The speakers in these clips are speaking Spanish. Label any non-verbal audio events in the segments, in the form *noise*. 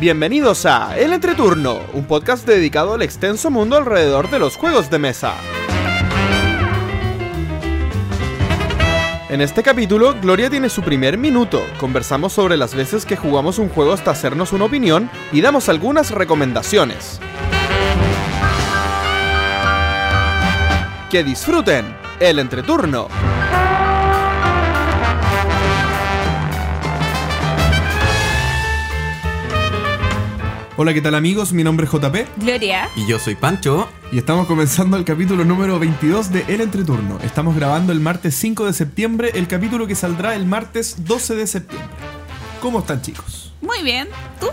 Bienvenidos a El Entreturno, un podcast dedicado al extenso mundo alrededor de los juegos de mesa. En este capítulo, Gloria tiene su primer minuto. Conversamos sobre las veces que jugamos un juego hasta hacernos una opinión y damos algunas recomendaciones. Que disfruten el entreturno. Hola, ¿qué tal amigos? Mi nombre es JP Gloria. Y yo soy Pancho. y estamos comenzando el capítulo número 22 de El Entreturno. Estamos grabando el martes 5 de septiembre, el capítulo que saldrá el martes 12 de septiembre. ¿Cómo están chicos? Muy bien. ¿Tú?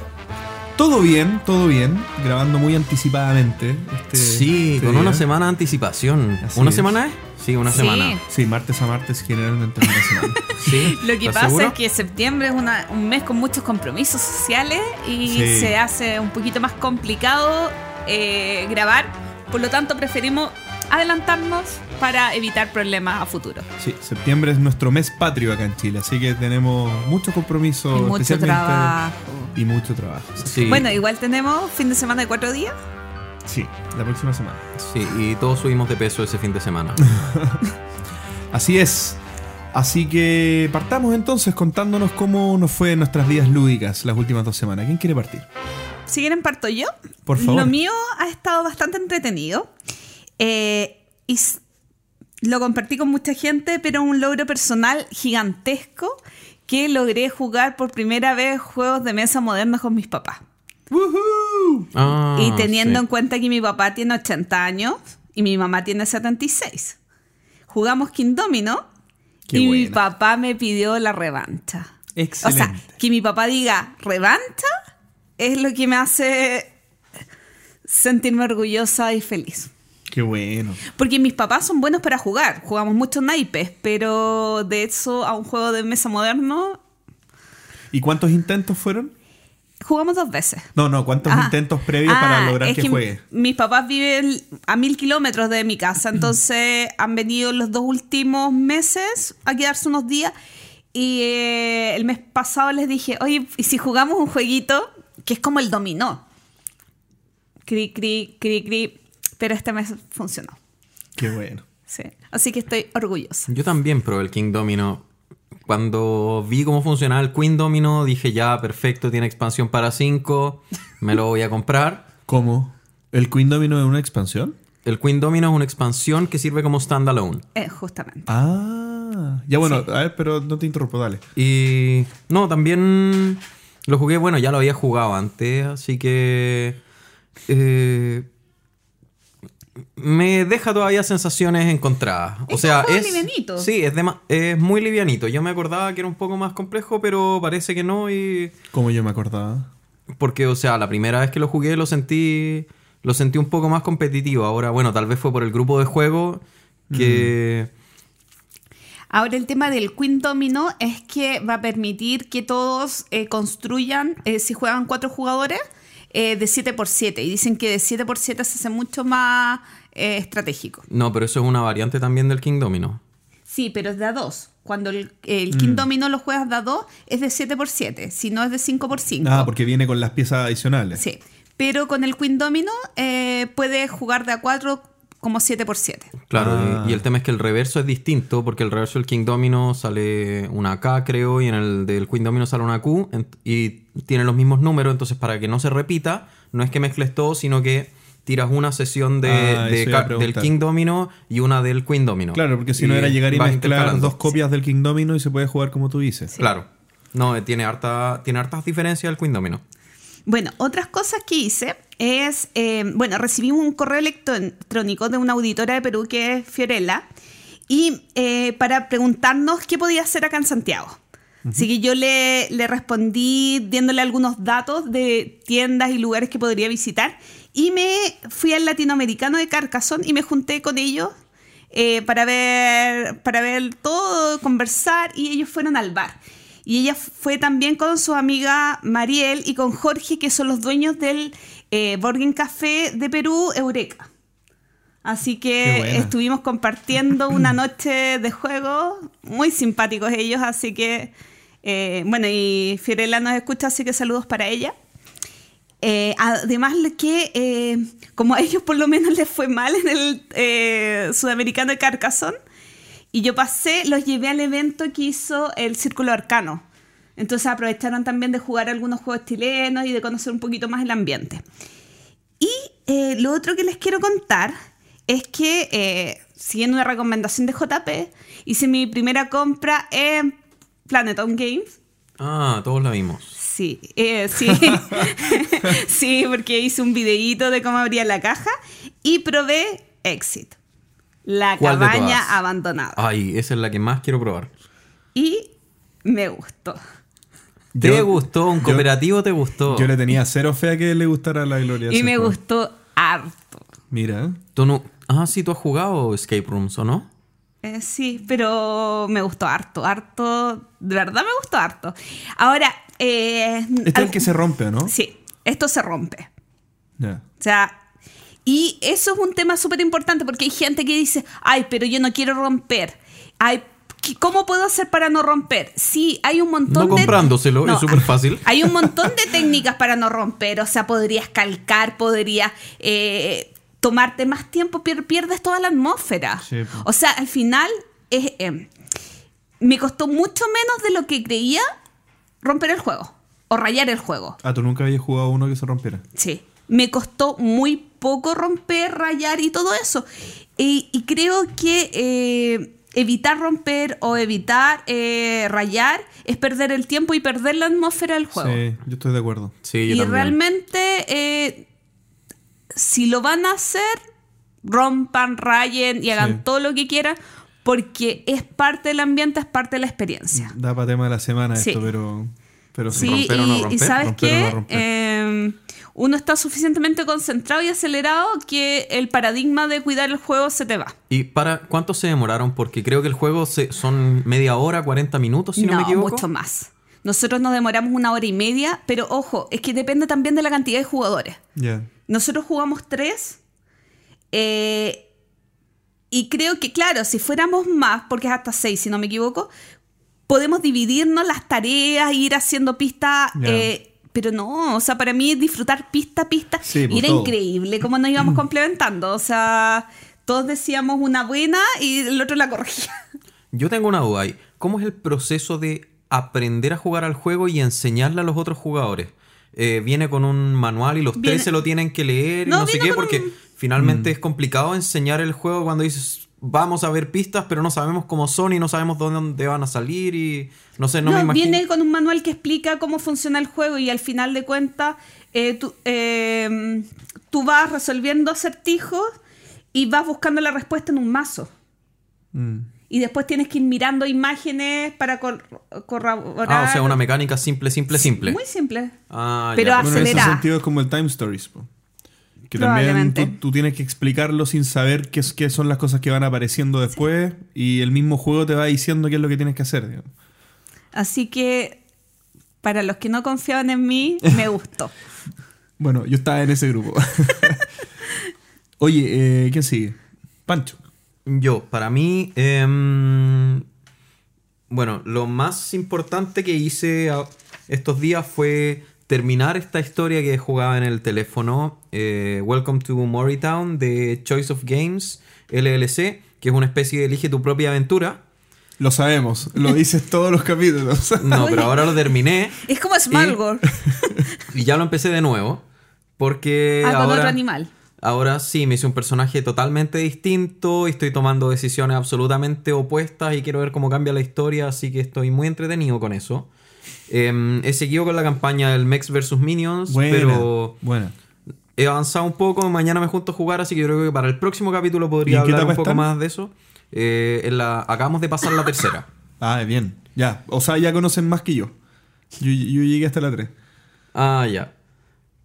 Todo bien, todo bien. Grabando muy anticipadamente. Este, Sí, este con día. una semana de anticipación. Así ¿Una es. semana es? Sí, una Sí. semana. Sí, martes a martes generalmente es una semana. *laughs* Sí. Lo que ¿Estás pasa seguro? es que septiembre es una- un mes con muchos compromisos sociales y Sí. se hace un poquito más complicado eh, grabar. Por lo tanto, preferimos adelantarnos para evitar problemas a futuro. Sí, septiembre es nuestro mes patrio acá en Chile, así que tenemos muchos compromisos. Y mucho trabajo. Y mucho trabajo. Sí. Bueno, igual tenemos fin de semana de cuatro días. Sí, la próxima semana. Sí, y todos subimos de peso ese fin de semana. *laughs* Así es. Así que partamos entonces contándonos cómo nos fue en nuestras vidas lúdicas las últimas dos semanas. ¿Quién quiere partir? Si quieren, parto yo. Por favor. Lo mío ha estado bastante entretenido. Eh, y lo compartí con mucha gente, pero un logro personal gigantesco que logré jugar por primera vez juegos de mesa modernos con mis papás. Ah, y teniendo sí. en cuenta que mi papá tiene 80 años y mi mamá tiene 76. Jugamos King Domino Qué y mi buena. papá me pidió la revancha. Excelente. O sea, que mi papá diga revancha es lo que me hace sentirme orgullosa y feliz. Qué bueno. Porque mis papás son buenos para jugar, jugamos muchos naipes, pero de eso a un juego de mesa moderno ¿Y cuántos intentos fueron? jugamos dos veces. No, no, ¿cuántos Ah. intentos previos Ah, para lograr es que, juegue? Mis papás viven a mil kilómetros de mi casa, *clears throat* entonces han venido los dos últimos meses a quedarse unos días. Y eh, el mes pasado les dije, oye, ¿y si jugamos un jueguito que es como el dominó? Cri, cri, cri, cri. Pero este mes funcionó. Qué bueno. Sí. Así que estoy orgullosa. Yo también probé el King Domino. Cuando vi cómo funcionaba el Queen Domino, dije ya, perfecto, tiene expansión para 5, me lo voy a comprar. ¿Cómo? ¿El Queen Domino es una expansión? El Queen Domino es una expansión que sirve como standalone. Eh, justamente. Ah, ya bueno, Sí. a ver, pero no te interrumpo, dale. Y no, también lo jugué, bueno, ya lo había jugado antes, así que eh, me deja todavía sensaciones encontradas. O Es sea, un juego es livianito. Sí, es, dema- es muy livianito. Yo me acordaba que era un poco más complejo, pero parece que no y Como yo me acordaba. porque o sea, la primera vez que lo jugué lo sentí lo sentí un poco más competitivo. Ahora, bueno, tal vez fue por el grupo de juego que Ahora el tema del Queen Domino es que va a permitir que todos eh, construyan, eh, si juegan cuatro jugadores, eh, de 7 por 7 Y dicen que de 7 por 7 se hace mucho más eh, estratégico. no, pero eso es una variante también del King Domino. Sí, pero es de a 2. Cuando el, el King Domino lo juegas de a 2, es de 7 por 7 Si no es de 5 por 5 Ah, porque viene con las piezas adicionales. Sí. Pero con el Queen Domino eh, puedes jugar de a 4 como 7 por 7 Claro, Ah. y, y el tema es que el reverso es distinto, porque el reverso del King Domino sale una K, creo, y en el del Queen Domino sale una Q, en- y tiene los mismos números, entonces para que no se repita, no es que mezcles todo, sino que tiras una sesión de, Ah, de del. King Domino y una del Queen Domino. Claro, porque si no era llegar y mezclar dos copias del King Domino y se puede jugar como tú dices. Claro. No, eh, tiene, harta, tiene hartas diferencias el Queen Domino. Bueno, otras cosas que hice es, eh, bueno, recibí un correo electrónico de una auditora de Perú que es Fiorella y eh, para preguntarnos qué podía hacer acá en Santiago. Así que yo le, le respondí dándole algunos datos de tiendas y lugares que podría visitar y me fui al latinoamericano de Carcassonne y me junté con ellos eh, para, ver, para ver todo, conversar y ellos fueron al bar. Y ella fue también con su amiga Mariel y con Jorge, que son los dueños del eh, Borgen Café de Perú, Eureka. Así que estuvimos compartiendo *clears throat* una noche de juego, muy simpáticos ellos, así que, eh, bueno, y Fiorella nos escucha, así que saludos para ella. Eh, además que, eh, como a ellos por lo menos les fue mal en el eh, Sudamericano de Carcassonne, y yo pasé, los llevé al evento que hizo el Círculo Arcano. Entonces aprovecharon también de jugar algunos juegos chilenos y de conocer un poquito más el ambiente. Y eh, lo otro que les quiero contar es que, eh, siguiendo una recomendación de JP, hice mi primera compra en Planeton Games. Ah, todos la vimos. Sí, eh, sí. *laughs* *laughs* sí, porque hice un videíto de cómo abría la caja y probé Exit, la ¿Cuál de cabaña abandonada. Ay, esa es la que más quiero probar. Y me gustó. ¿Te Yo- gustó? ¿Un yo- cooperativo te gustó? Yo le tenía cero fe a que le gustara la gloria. Y me juego. gustó harto. Mira. ¿Tú no... Ah, sí, tú has jugado Escape Rooms, ¿o no? Eh, sí, pero me gustó harto, harto, de verdad me gustó harto. Ahora, eh, Este es el que se rompe, ¿o ¿no? Sí, esto se rompe. Ya. O sea, y eso es un tema súper importante porque hay gente que dice, ay, pero yo no quiero romper. Ay, ¿qué- ¿cómo puedo hacer para no romper? Sí, hay un montón No de... comprándoselo, es súper *laughs* fácil. Hay un montón de técnicas para no romper. O sea, podrías calcar, podrías eh, tomarte más tiempo, pier- pierdes toda la atmósfera. Sí, o sea, al final es, eh, me costó mucho menos de lo que creía romper el juego o rayar el juego. Ah, tú nunca habías jugado uno que se rompiera. Sí. Me costó muy poco romper, rayar y todo eso. Y, y creo que eh, evitar romper o evitar eh, rayar es perder el tiempo y perder la atmósfera del juego. Sí, yo estoy de acuerdo. Sí, y también. realmente, eh, si lo van a hacer, rompan, rayen y hagan Sí. todo lo que quieran, porque es parte del ambiente, es parte de la experiencia. Da para tema de la semana Sí. esto, pero, pero sí. Sí, romper o no y, y romper, sabes romper o no qué? romper. Eh, uno está suficientemente concentrado y acelerado que el paradigma de cuidar el juego se te va. ¿Y para cuánto se demoraron? Porque creo que el juego se- son media hora, 40 minutos, si no, me equivoco. mucho más. Nosotros nos demoramos una hora y media, pero ojo, es que depende también de la cantidad de jugadores. Ya. Nosotros jugamos tres. eh, y creo que, claro, si fuéramos más, porque es hasta seis, si no me equivoco, podemos dividirnos las tareas, ir haciendo pistas. Eh, pero no, o sea, para mí disfrutar pista a pista Sí, pues, era todo. increíble cómo nos íbamos complementando. O sea, todos decíamos una buena y el otro la corregía. *laughs* Yo tengo una duda ahí. ¿Cómo es el proceso de aprender a jugar al juego y enseñarle a los otros jugadores? Eh, ¿Viene con un manual y los Viene- tres se lo tienen que leer y No, no, sé qué? Porque un- finalmente es complicado enseñar el juego cuando dices vamos a ver pistas, pero no sabemos cómo son y no sabemos dónde van a salir y no sé, no, No, me imagino. viene con un manual que explica cómo funciona el juego y al final de cuentas eh, tú, eh, tú vas resolviendo acertijos y vas buscando la respuesta en un mazo. Mm. Y después tienes que ir mirando imágenes para cor- corroborar. Ah, o sea, una mecánica simple, simple, simple. Muy simple. Ah, Pero ya, Bueno, en ese Acelerada. sentido es como el Time Stories. po. Que también tú, tú tienes que explicarlo sin saber qué, es- qué son las cosas que van apareciendo después y el mismo juego te va diciendo qué es lo que tienes que hacer. digamos. Así que para los que no confiaban en mí, me *laughs* gustó. Bueno, yo estaba en ese grupo. *laughs* Oye, eh, ¿quién sigue? Pancho. Yo, para mí, em, bueno, lo más importante que hice estos días fue terminar esta historia que jugaba en el teléfono, eh, Welcome to Morrytown, de Choice of Games, LLC, que es una especie de elige tu propia aventura. Lo sabemos, lo dices *laughs* todos los capítulos. No, pero ahora lo terminé Es como Smalgore. *laughs* y ya lo empecé de nuevo, porque Ah, con ahora... otro animal. Ahora sí, me hice un personaje totalmente distinto y estoy tomando decisiones absolutamente opuestas y quiero ver cómo cambia la historia, así que estoy muy entretenido con eso. Em, he seguido con la campaña del Mex vs Minions, Buena, pero buena. he avanzado un poco, mañana me junto a jugar, así que yo creo que para el próximo capítulo ¿Y podría hablar un poco están? más de eso. Eh, en la, acabamos de pasar la tercera. *coughs* Ah, bien. Ya. O sea, ya conocen más que yo. Yo, yo llegué hasta la 3. Ah, ya.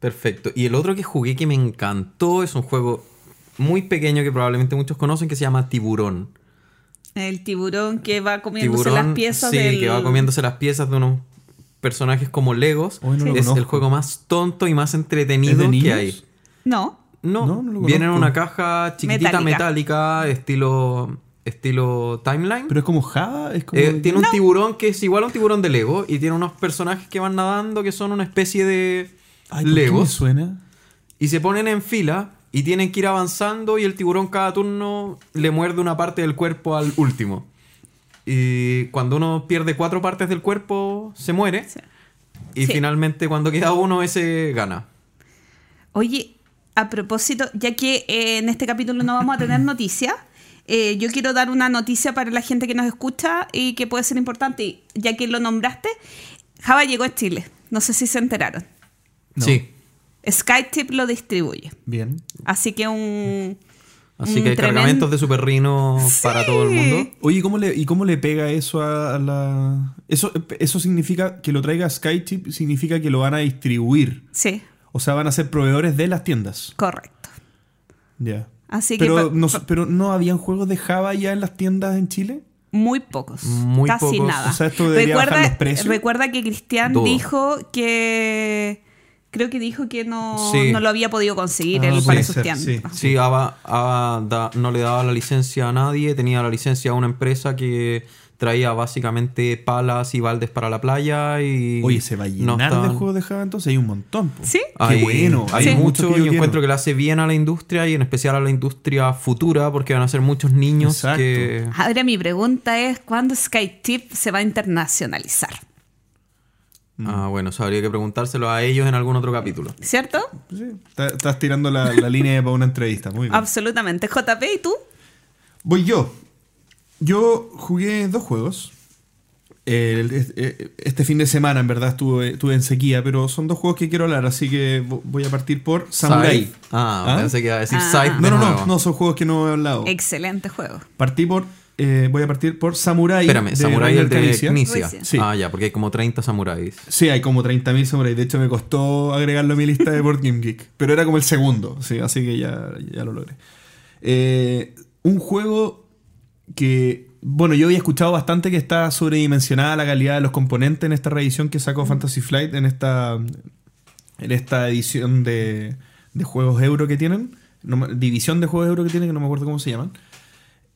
Perfecto. Y el otro que jugué que me encantó es un juego muy pequeño que probablemente muchos conocen que se llama Tiburón. El tiburón que va comiéndose tiburón, las piezas sí, del... que va comiéndose las piezas de unos personajes como Legos. Hoy no lo es conozco. el juego más tonto y más entretenido ¿Es de que hay. No. No, No, no lo viene en conozco. una caja chiquitita Metálica. metálica, estilo estilo timeline. Pero es como Java, es como. Eh, tiene un tiburón que es igual a un tiburón de Lego y tiene unos personajes que van nadando que son una especie de Ay, ¿por qué me Legos suena? y se ponen en fila y tienen que ir avanzando y el tiburón cada turno le muerde una parte del cuerpo al último. Y cuando uno pierde cuatro partes del cuerpo, se muere. Sí. Y Sí. finalmente cuando queda uno, ese gana. Oye, a propósito, ya que eh, en este capítulo no vamos a tener noticias, eh, yo quiero dar una noticia para la gente que nos escucha y que puede ser importante. Y Ya que lo nombraste, Java llegó a Chile. No sé si se enteraron. No. Sí. SkyTip lo distribuye. Bien. Así que un. Así un que hay tremendo- cargamentos de Super Rhino para todo el mundo. Oye, ¿y cómo le, ¿y cómo le pega eso a, a la...? Eso, eso significa que lo traiga SkyTip, significa que lo van a distribuir. Sí, O sea, van a ser proveedores de las tiendas. correcto. Ya. Así que Pero pa- no, pero no habían juegos de Java ya en las tiendas en Chile. muy pocos. Muy casi pocos. nada. O sea, esto debería bajar los precios. recuerda que Cristian Dudo. dijo que. Creo que dijo que no, Sí. no lo había podido conseguir Ah, él puede para sus ser, tiendas. sí. Sí, Ava, Ava da- no le daba la licencia a nadie, tenía la licencia a una empresa que traía básicamente palas y baldes para la playa y... Oye, ¿se va a no llenar de estaban- juegos de Java entonces? Hay un montón. po. Sí. Qué Hay, bueno. Hay Sí. mucho y quiero. encuentro que le hace bien a la industria y en especial a la industria futura porque van a ser muchos niños Exacto. que... Ahora mi pregunta es: ¿cuándo SkyTip se va a internacionalizar? Ah, bueno, eso habría que preguntárselo a ellos en algún otro capítulo. ¿Cierto? Sí, está- estás tirando la, la línea para una entrevista. Muy bien. Absolutamente. JP, ¿y tú? Voy yo. Yo jugué dos juegos. El- este, fin de semana, en verdad, estuve, estuve en sequía, pero son dos juegos que quiero hablar, así que vo- voy a partir por Samurai. Ah, ¿Ah? pensé que iba a decir Ah. Scythe No, de no, no, nuevo. no, son juegos que no he hablado. Excelente juego. Partí por, eh, voy a partir por Samurai. Espérame, de Samurai el de. Sí. Ah, ya, porque hay como 30 samuráis. Sí, hay como 30.000 Samurai. De hecho, me costó agregarlo a mi lista de Board Game Geek. Pero era como el segundo, sí, así que ya, ya lo logré. Eh, un juego que, bueno, yo había escuchado bastante que está sobredimensionada la calidad de los componentes en esta reedición que sacó Fantasy Flight, en esta, en esta edición de, de juegos euro que tienen. No división de juegos euro que tienen, que no me acuerdo cómo se llaman.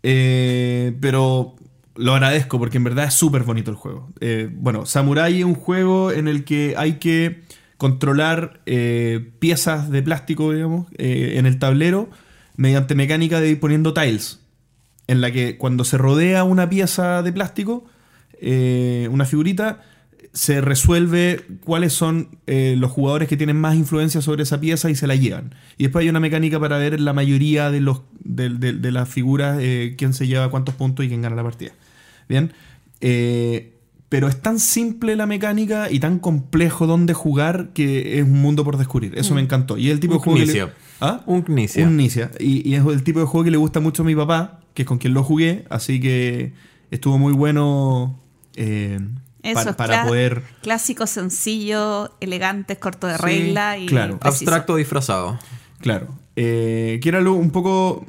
Eh, pero lo agradezco porque en verdad es súper bonito el juego. Eh, bueno, Samurai es un juego en el que hay que controlar eh, piezas de plástico, digamos, eh, en el tablero mediante mecánica de ir poniendo tiles. En la que cuando se rodea una pieza de plástico, una figurita, se resuelve cuáles son eh, los jugadores que tienen más influencia sobre esa pieza y se la llevan. Y después hay una mecánica para ver la mayoría de, los, de, de- de las figuras eh, quién se lleva cuántos puntos y quién gana la partida. Bien. Eh, pero es tan simple la mecánica y tan complejo dónde jugar que es un mundo por descubrir. Eso me encantó. Y es el tipo Un de juego que le-. ¿Ah? Un Knizia. Un Knizia. Y, y es el tipo de juego que le gusta mucho a mi papá, que es con quien lo jugué. Así que estuvo muy bueno eh, Eso para, poder... Clásico, sencillo, elegante, corto de Sí, regla y claro. preciso. Abstracto disfrazado. Claro. Eh, que era lo- un poco...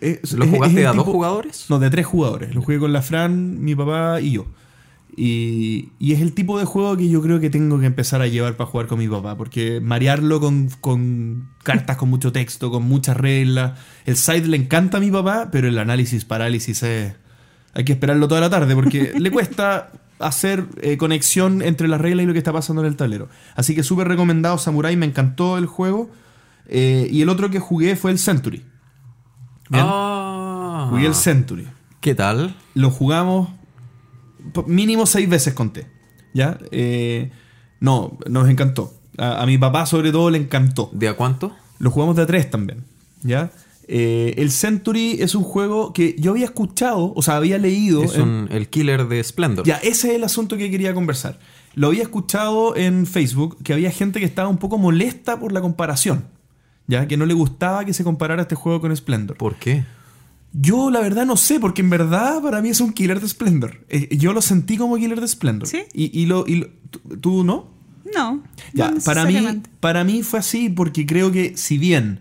es- ¿Lo jugaste es a dos jugadores? No, de tres jugadores. Lo jugué con la Fran, mi papá y yo. Y, y es el tipo de juego que yo creo que tengo que empezar a llevar para jugar con mi papá. Porque marearlo con, con cartas con mucho texto, con muchas reglas. El side le encanta a mi papá, pero el análisis parálisis es. Hay que esperarlo toda la tarde porque le cuesta hacer eh, conexión entre las reglas y lo que está pasando en el tablero. Así que súper recomendado Samurai, me encantó el juego. Eh, y el otro que jugué fue el Century. Bien. Ah. Jugué el Century ¿Qué tal? lo jugamos mínimo seis veces conté. ¿Ya? Eh, no, nos encantó. A, a mi papá sobre todo le encantó. ¿De a cuánto? Lo jugamos de a tres también. ¿Ya? Eh, el Century es un juego que yo había escuchado, o sea, había leído. Es en- un- el killer de Splendor. ya, ese es el asunto que quería conversar. Lo había escuchado en Facebook que había gente que estaba un poco molesta por la comparación. ¿Ya? Que no le gustaba que se comparara este juego con Splendor. ¿Por qué? Yo la verdad no sé, porque en verdad para mí es un killer de Splendor. Eh, yo lo sentí como killer de Splendor. ¿Sí? Y, y lo, y lo- ¿tú, tú no? No. Ya, no para, mí, para mí fue así porque creo que si bien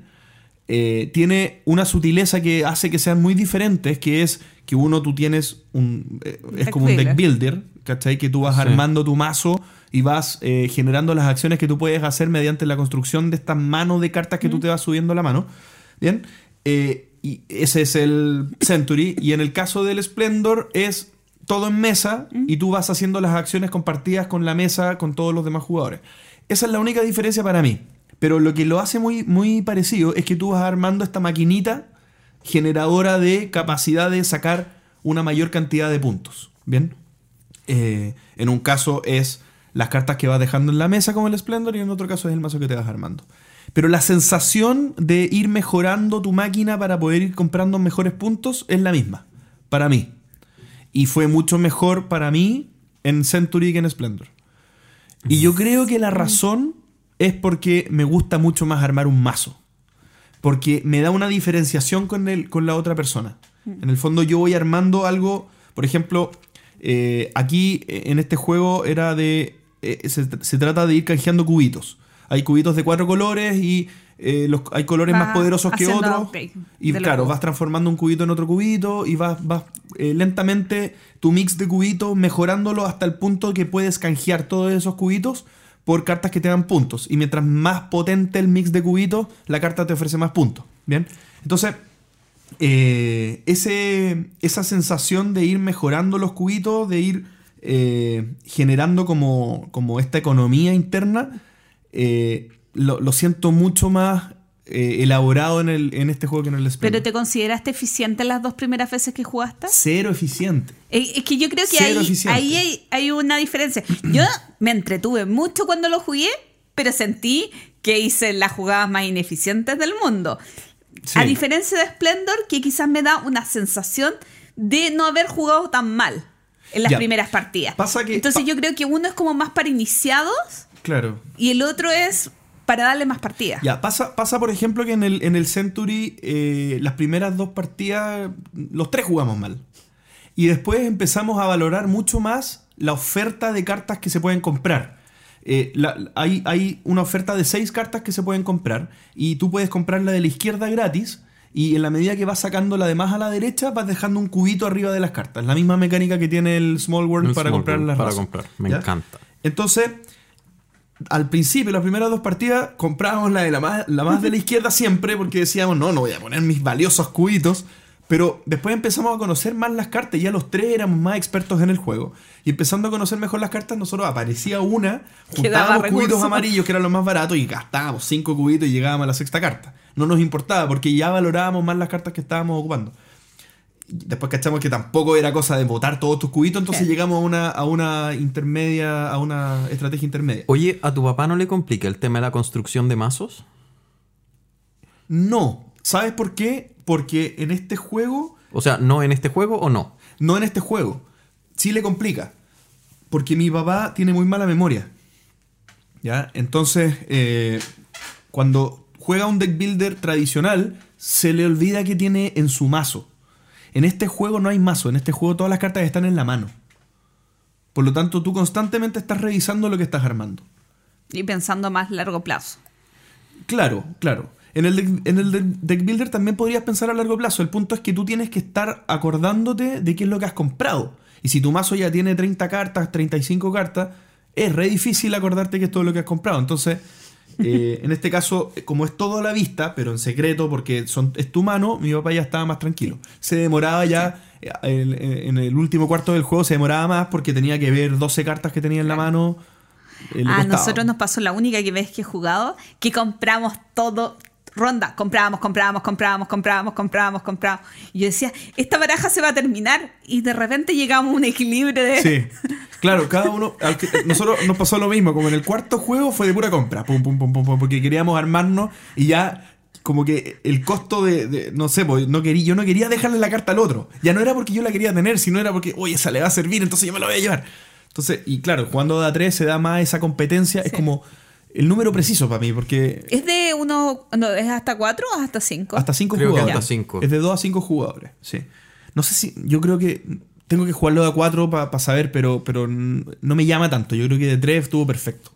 eh, tiene una sutileza que hace que sean muy diferentes, que es que uno tú tienes un... eh, es Deck como un deck builder. ¿cachai? Que tú vas Sí. armando tu mazo y vas eh, generando las acciones que tú puedes hacer mediante la construcción de esta mano de cartas que tú te vas subiendo a la mano. Bien. Eh, y ese es el Century. Y en el caso del Splendor es todo en mesa y tú vas haciendo las acciones compartidas con la mesa con todos los demás jugadores. Esa es la única diferencia para mí. Pero lo que lo hace muy, muy parecido es que tú vas armando esta maquinita generadora de capacidad de sacar una mayor cantidad de puntos. ¿Bien? Eh, en un caso es las cartas que vas dejando en la mesa como el Splendor y en otro caso es el mazo que te vas armando. Pero la sensación de ir mejorando tu máquina para poder ir comprando mejores puntos es la misma, para mí. Y fue mucho mejor para mí en Century que en Splendor. Y yo creo que la razón es porque me gusta mucho más armar un mazo. Porque me da una diferenciación con, el, con la otra persona. En el fondo yo voy armando algo, por ejemplo, eh, aquí eh, en este juego era de... eh, se, se trata de ir canjeando cubitos. Hay cubitos de cuatro colores y eh, los, hay colores Vas más poderosos que otros. Y claro, vas transformando un cubito en otro cubito y vas, vas lentamente tu mix de cubitos mejorándolo hasta el punto que puedes canjear todos esos cubitos por cartas que te dan puntos. Y mientras más potente el mix de cubitos, la carta te ofrece más puntos. Bien. Entonces, eh, ese, esa sensación de ir mejorando los cubitos, de ir eh, generando como, como esta economía interna, eh, lo, lo siento mucho más eh, elaborado en, el, en este juego que en el Splendor. ¿Pero te consideraste eficiente las dos primeras veces que jugaste? Cero eficiente. Eh, Es que yo creo que Cero ahí, ahí hay, hay una diferencia. *clears throat* Yo me entretuve mucho cuando lo jugué, pero sentí que hice las jugadas más ineficientes del mundo. Sí. A diferencia de Splendor, que quizás me da una sensación de no haber jugado tan mal en las Ya. primeras partidas. Pasa que- Entonces pa- yo creo que uno es como más para iniciados Claro. y el otro es para darle más partidas. Ya, pasa, pasa por ejemplo que en el, en el Century eh, las primeras dos partidas, los tres jugamos mal. Y después empezamos a valorar mucho más la oferta de cartas que se pueden comprar. Eh, la- hay, hay una oferta de seis cartas que se pueden comprar y tú puedes comprar la de la izquierda gratis y en la medida que vas sacando la de más a la derecha vas dejando un cubito arriba de las cartas. La misma mecánica que tiene el Small World El para Small comprar World, las para razas. comprar. Me ¿Ya? encanta. Entonces, al principio, las primeras dos partidas, comprábamos la de la más, la más de la izquierda siempre, porque decíamos, no, no voy a poner mis valiosos cubitos. Pero después empezamos a conocer más las cartas, y ya los tres éramos más expertos en el juego. Y empezando a conocer mejor las cartas, nosotros aparecía una, juntábamos cubitos amarillos, que eran los más baratos, y gastábamos cinco cubitos y llegábamos a la sexta carta. No nos importaba, porque ya valorábamos más las cartas que estábamos ocupando. Después cachamos que tampoco era cosa de botar todos tus cubitos, entonces llegamos a una, a una intermedia, a una estrategia intermedia. Oye, ¿a tu papá no le complica el tema de la construcción de mazos? No. ¿Sabes por qué? Porque en este juego, O sea, ¿no en este juego o no? no en este juego, sí le complica. Porque mi papá tiene muy mala memoria. ¿Ya? Entonces, eh, cuando juega un deck builder tradicional, se le olvida que tiene en su mazo. En este juego no hay mazo, en este juego todas las cartas están en la mano. Por lo tanto, tú constantemente estás revisando lo que estás armando. Y pensando a más largo plazo. Claro, claro. En el, deck, en el deck builder también podrías pensar a largo plazo. El punto es que tú tienes que estar acordándote de qué es lo que has comprado. Y si tu mazo ya tiene 30 cartas, 35 cartas, es re difícil acordarte que es todo lo que has comprado. Entonces, eh, en este caso, como es todo a la vista, pero en secreto porque son, es tu mano, mi papá ya estaba más tranquilo. Se demoraba ya, eh, en, en el último cuarto del juego se demoraba más porque tenía que ver 12 cartas que tenía en la mano. eh, A nosotros nos pasó la única que vez que he jugado, que compramos todo, ronda, comprábamos, comprábamos, comprábamos, comprábamos, comprábamos, comprábamos. Y yo decía, esta baraja se va a terminar. Y de repente llegamos a un equilibrio de... Sí. *laughs* Claro, cada uno. Nosotros nos pasó lo mismo. Como en el cuarto juego fue de pura compra. Pum, pum, pum, pum, pum, porque queríamos armarnos y ya. Como que el costo de. de- no sé, pues, no quería, yo no quería dejarle la carta al otro. Ya no era porque yo la quería tener, sino era porque, oye, esa le va a servir, entonces yo me la voy a llevar. Entonces, y claro, jugando de A3 se da más esa competencia. Es como el número preciso para mí, porque ¿Es de uno, no, es hasta cuatro o hasta cinco? hasta 5 Creo que jugadores. hasta cinco. Es de 2 a 5 jugadores, sí. No sé si. Yo creo que. Tengo que jugarlo de a 4 para saber, pero, pero no me llama tanto. Yo creo que de 3 estuvo perfecto.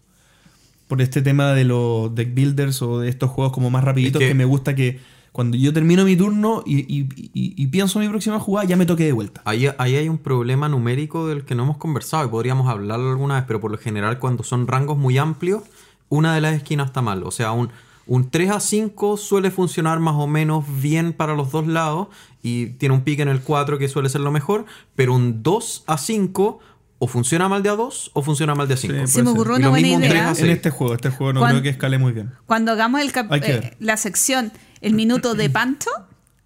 Por este tema de los deck builders o de estos juegos como más rapiditos Es que... que- me gusta que cuando yo termino mi turno y, y- y- y pienso en mi próxima jugada, ya me toque de vuelta. Ahí, ahí hay un problema numérico del que no hemos conversado y podríamos hablarlo alguna vez, pero por lo general cuando son rangos muy amplios, una de las esquinas está mal. O sea, un, un 3 a 5 suele funcionar más o menos bien para los dos lados y tiene un pique en el 4 que suele ser lo mejor, pero un 2 a 5 o funciona mal de a 2 o funciona mal de a 5. Sí, Se me ocurrió una buena idea. En este juego, este juego no Cuan- creo que escale muy bien. Cuando hagamos el eh, la sección, el minuto de Pancho,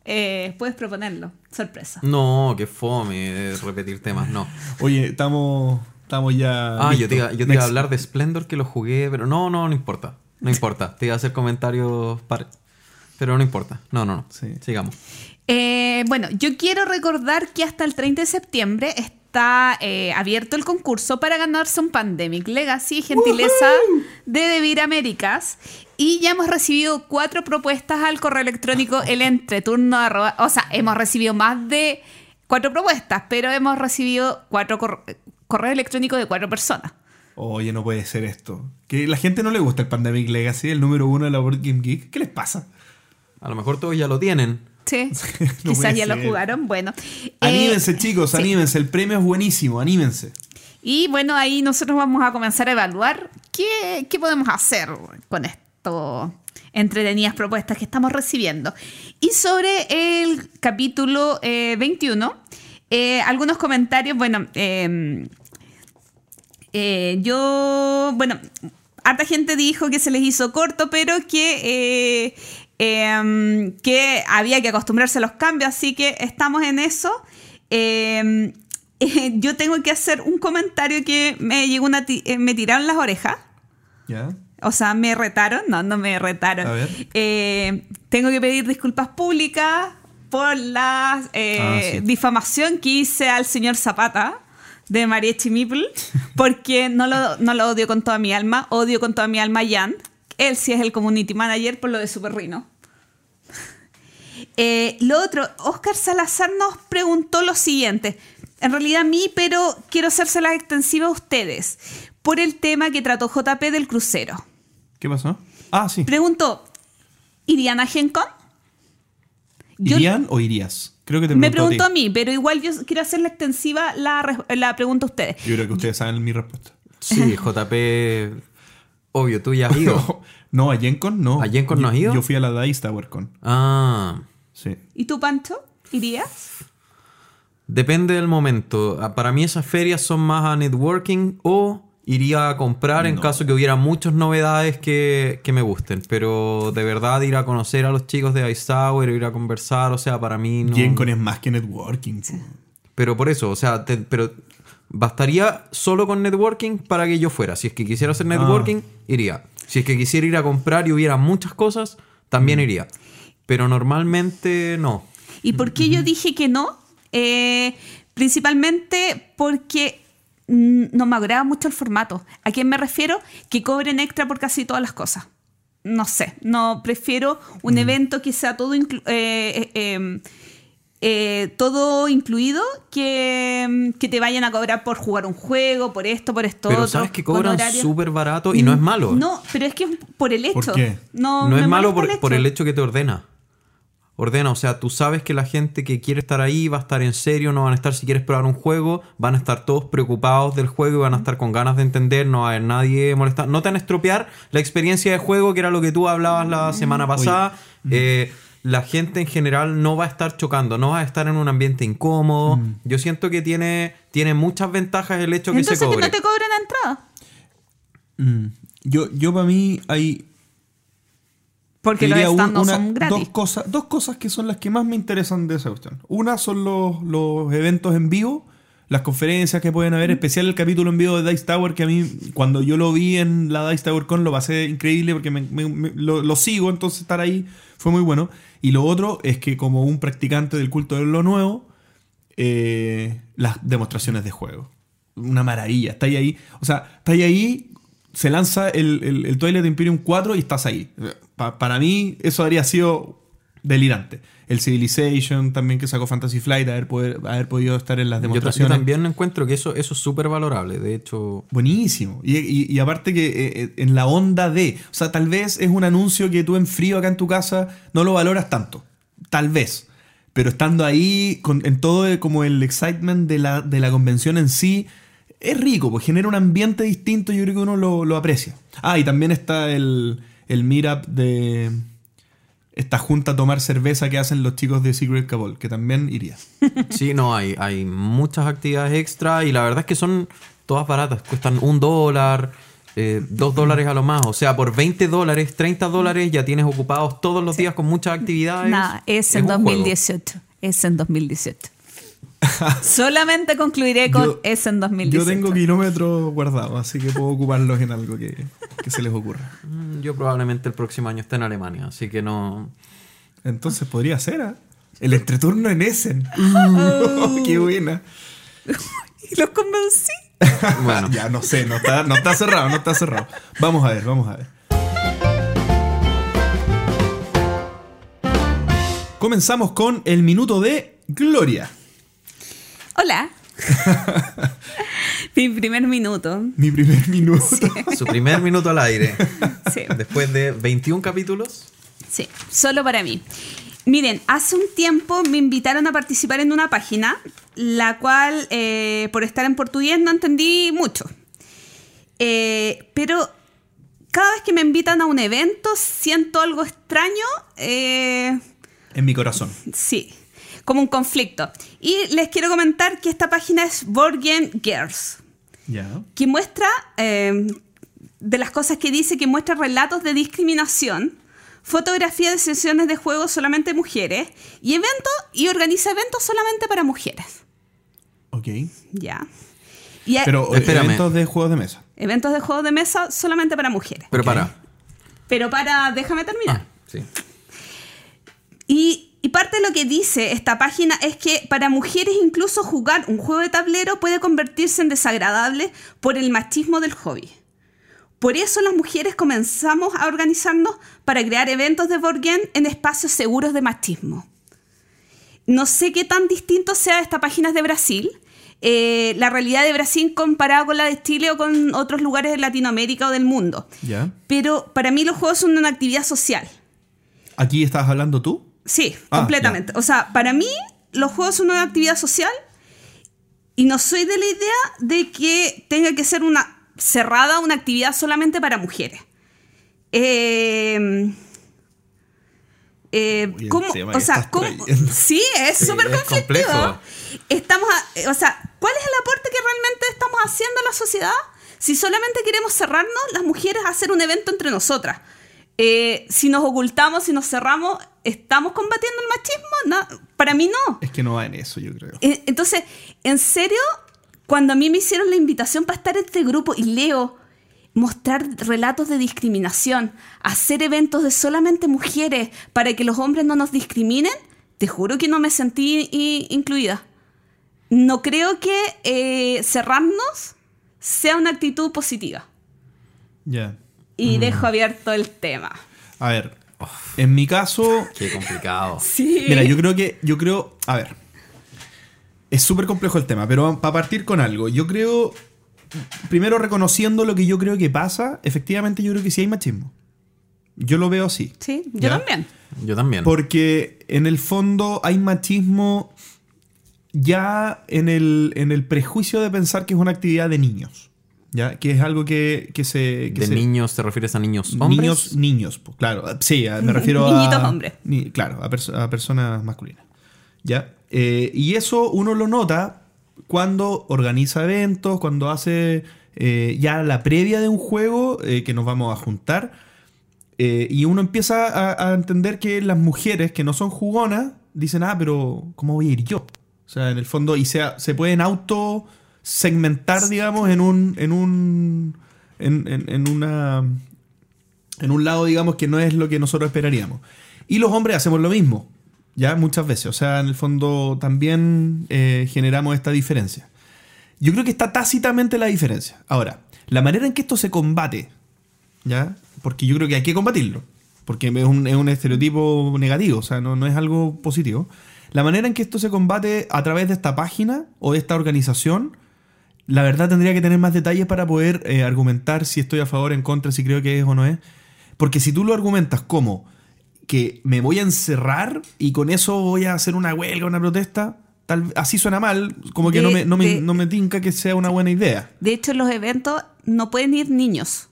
eh, puedes proponerlo. Sorpresa. No, que fome de repetir temas, no. Oye, estamos, estamos ya. Ah, yo te, iba, yo te iba a hablar de Splendor que lo jugué, pero no, no, no importa. No importa. Te iba a hacer comentarios, par- pero no importa. No, no, no. Sí. Sigamos. Eh, bueno, yo quiero recordar que hasta el 30 de septiembre está eh, abierto el concurso para ganarse un Pandemic Legacy, gentileza de Devir Américas. Y ya hemos recibido cuatro propuestas al correo electrónico el entreturno. arroba- O sea, hemos recibido más de cuatro propuestas, pero hemos recibido cuatro correo electrónico de cuatro personas. Oye, no puede ser esto. Que la gente no le gusta el Pandemic Legacy, el número uno de la Board Game Geek. ¿Qué les pasa? A lo mejor todos ya lo tienen. Sí, *laughs* No quizás ya lo jugaron. Bueno, eh, Anímense, chicos, sí. anímense. El premio es buenísimo, anímense. Y bueno, ahí nosotros vamos a comenzar a evaluar qué, qué podemos hacer con esto entretenidas propuestas que estamos recibiendo. Y sobre el capítulo eh, 21, eh, algunos comentarios, bueno, eh, eh, yo, bueno, harta gente dijo que se les hizo corto, pero que, eh, eh, que había que acostumbrarse a los cambios, así que estamos en eso. Eh, *laughs* yo tengo que hacer un comentario que me llegó una eh, me tiraron las orejas. ¿Ya? O sea, me retaron. No, no me retaron. A ver. Eh, tengo que pedir disculpas públicas por la eh, Ah, difamación que hice al señor Zapata de Mariachi Meeple, *laughs* porque no lo, no lo odio con toda mi alma. Odio con toda mi alma a Jan. Él sí es el community manager por lo de Super Rino. Eh, lo otro, Oscar Salazar nos preguntó lo siguiente. En realidad a mí, pero quiero hacérsela extensiva a ustedes. Por el tema que trató JP del crucero. ¿Qué pasó? Ah, sí. Preguntó, ¿irían a Gen Con? Yo- ¿Irían o irías? Creo que te me preguntó preguntó a, mí, pero igual yo quiero hacerle extensiva la, la pregunta a ustedes. Yo creo que ustedes saben mi respuesta. Sí, JP. Obvio, tú ya has ido. *laughs* no, a GenCon no. ¿A Gen Con no has ido? Yo fui a la Dice Tower Con. Ah. Sí. ¿Y tú, Pancho? ¿Irías? Depende del momento. Ah, Para mí esas ferias son más a networking o iría a comprar en No. caso que hubiera muchas novedades que, que me gusten. Pero de verdad ir a conocer a los chicos de Ice Tower, ir a conversar, o sea, para mí no... GenCon es más que networking. Pero por eso, o sea, te- pero bastaría solo con networking para que yo fuera. Si es que quisiera hacer networking, iría. Si es que quisiera ir a comprar y hubiera muchas cosas, también iría. Pero normalmente no. ¿Y por qué yo dije que no? Eh, principalmente porque mm, no me agrada mucho el formato. ¿A quién me refiero? Que cobren extra por casi todas las cosas. No sé, no prefiero un evento que sea todo, inclu- eh, eh, eh, eh, todo incluido que, mm, que te vayan a cobrar por jugar un juego, por esto, por esto Pero otro. sabes que cobran súper barato y no es malo. No, pero es que es por el hecho. ¿Por qué? No, es malo por, por el hecho que te ordena. Ordena, o sea, tú sabes que la gente que quiere estar ahí va a estar en serio, no van a estar si quieres probar un juego, van a estar todos preocupados del juego y van a estar con ganas de entender, no va a haber nadie molestando. No te van a estropear la experiencia de juego, que era lo que tú hablabas la semana pasada. Eh, la gente en general no va a estar chocando, no va a estar en un ambiente incómodo. Yo siento que tiene, tiene muchas ventajas el hecho que Entonces se que cobre. no te cobren la entrada. Mm. Yo, yo para mí hay Porque los diría un- una- son gratis. Dos cosas, dos cosas que son las que más me interesan de esa cuestión. Una son los, los eventos en vivo, las conferencias que pueden haber, especial el capítulo en vivo de Dice Tower, que a mí cuando yo lo vi en la Dice Tower Con lo pasé increíble porque me- me- me- lo, lo sigo, entonces estar ahí fue muy bueno. Y lo otro es que como un practicante del culto de lo nuevo, eh, las demostraciones de juego. Una maravilla. Está ahí, ahí. O sea, está ahí. Se lanza el, el, el Twilight Imperium 4 y estás ahí. Pa- para mí, eso habría sido delirante. El Civilization también que sacó Fantasy Flight, haber, poder, haber podido estar en las ta- yo demostraciones. también encuentro que eso, eso es súper valorable. De hecho, Buenísimo. Y, y- y aparte que eh, eh, en la onda de. O sea, tal vez es un anuncio que tú en frío acá en tu casa no lo valoras tanto. Tal vez. Pero estando ahí con- en todo el- como el excitement de la, de la convención en sí, es rico, pues genera un ambiente distinto y yo creo que uno lo, lo aprecia. Ah, y también está el, el meetup de. esta junta a tomar cerveza que hacen los chicos de Secret Cabal, que también iría. *laughs* Sí, no, hay, hay muchas actividades extra y la verdad es que son todas baratas. Cuestan un dólar, eh, dos dólares a lo más. O sea, por 20 dólares, 30 dólares ya tienes ocupados todos los días con muchas actividades. Nada, es en un juego. 2018. Es en 2018. *laughs* Solamente concluiré con Yo- es en 2018. Yo tengo kilómetros guardados, así que puedo ocuparlos en algo que, que se les ocurra. Mm, Yo probablemente el próximo año esté en Alemania, así que no... Entonces podría ser, ¿ah? El entreturno en Essen. Uh, *laughs* *laughs* ¡Qué buena! Y los convencí. Bueno, Ya, no sé, no está, no está cerrado, no está cerrado. Vamos a ver, vamos a ver. Comenzamos con el minuto de Gloria. Hola. *laughs* Mi primer minuto. Mi primer minuto. su primer minuto al aire. Sí. Después de 21 capítulos. Sí, solo para mí. Miren, hace un tiempo me invitaron a participar en una página, la cual, eh, por estar en portugués, no entendí mucho. Eh, pero cada vez que me invitan a un evento, siento algo extraño. eh, En mi corazón. sí, como un conflicto. Y les quiero comentar que esta página es Board Game Girls Ya. que muestra, eh, de las cosas que dice, que muestra relatos de discriminación, fotografía de sesiones de juego solamente mujeres y eventos y organiza eventos solamente para mujeres. Ok. Ya. Y Pero Espérame. eventos de juegos de mesa. eventos de juegos de mesa solamente para mujeres. Pero para. Pero para, déjame terminar. Ah, sí. Y, y parte de lo que dice esta página es que para mujeres incluso jugar un juego de tablero puede convertirse en desagradable por el machismo del hobby. Por eso las mujeres comenzamos a organizarnos para crear eventos de board game en espacios seguros de machismo. No sé qué tan distinto sea esta página de Brasil. eh, la realidad de Brasil comparada con la de Chile o con otros lugares de Latinoamérica o del mundo. Ya. Pero para mí los juegos son una actividad social. ¿Aquí estás hablando tú? Sí, Ah, completamente. O sea, para mí los juegos son una actividad social y no soy de la idea de que tenga que ser una cerrada, una actividad solamente para mujeres. Eh, eh, Uy, ¿cómo- o sea, ¿cómo- sí, es Sí, súper es conflictivo. complejo. Estamos, a- eh, o sea, ¿cuál es el aporte que realmente estamos haciendo a la sociedad? Si solamente queremos cerrarnos, las mujeres a hacer un evento entre nosotras. Eh, si nos ocultamos, si nos cerramos, ¿estamos combatiendo el machismo? No, para mí no. Es que no va en eso, yo creo. Eh, Entonces, en serio, cuando a mí me hicieron la invitación para estar en este grupo y leo mostrar relatos de discriminación, hacer eventos de solamente mujeres para que los hombres no nos discriminen, te juro que no me sentí incluida. No creo que eh, cerrarnos sea una actitud positiva. Ya. Y dejo abierto el tema. A ver. En mi caso, Qué complicado. Sí. Mira, yo creo que, yo creo, a ver, es súper complejo el tema, pero para partir con algo, yo creo, primero reconociendo lo que yo creo que pasa, efectivamente yo creo que sí hay machismo. Yo lo veo así. Sí, yo ¿Ya? también. Yo también. Porque en el fondo hay machismo ya en el, en el prejuicio de pensar que es una actividad de niños. ¿Ya? Que es algo que, que se... que ¿De se- niños te refieres a niños hombres? Niños, niños, pues, claro. Sí, a- me refiero a. Niñitos hombres. ni- claro, a, perso- a personas masculinas. ¿Ya? Eh, y eso uno lo nota cuando organiza eventos, cuando hace eh, ya la previa de un juego eh, que nos vamos a juntar. eh, y uno empieza a, a entender que las mujeres que no son jugonas dicen, ah, pero ¿cómo voy a ir yo? O sea, en el fondo, y se, se pueden auto segmentar, digamos, en un. en un. en, en- en una. en un lado, digamos, que no es lo que nosotros esperaríamos. Y los hombres hacemos lo mismo, ya muchas veces. O sea, en el fondo también eh, generamos esta diferencia. Yo creo que está tácitamente la diferencia. Ahora, la manera en que esto se combate, ¿ya? Porque yo creo que hay que combatirlo. Porque es un, es un estereotipo negativo, o sea, no, no es algo positivo. La manera en que esto se combate a través de esta página o de esta organización, la verdad tendría que tener más detalles para poder eh, argumentar si estoy a favor, en contra, si creo que es o no es. Porque si tú lo argumentas como que me voy a encerrar y con eso voy a hacer una huelga, una protesta, tal, así suena mal, como que De- no, me, no, me, de- no me tinca que sea una buena idea. De hecho, en los eventos no pueden ir niños.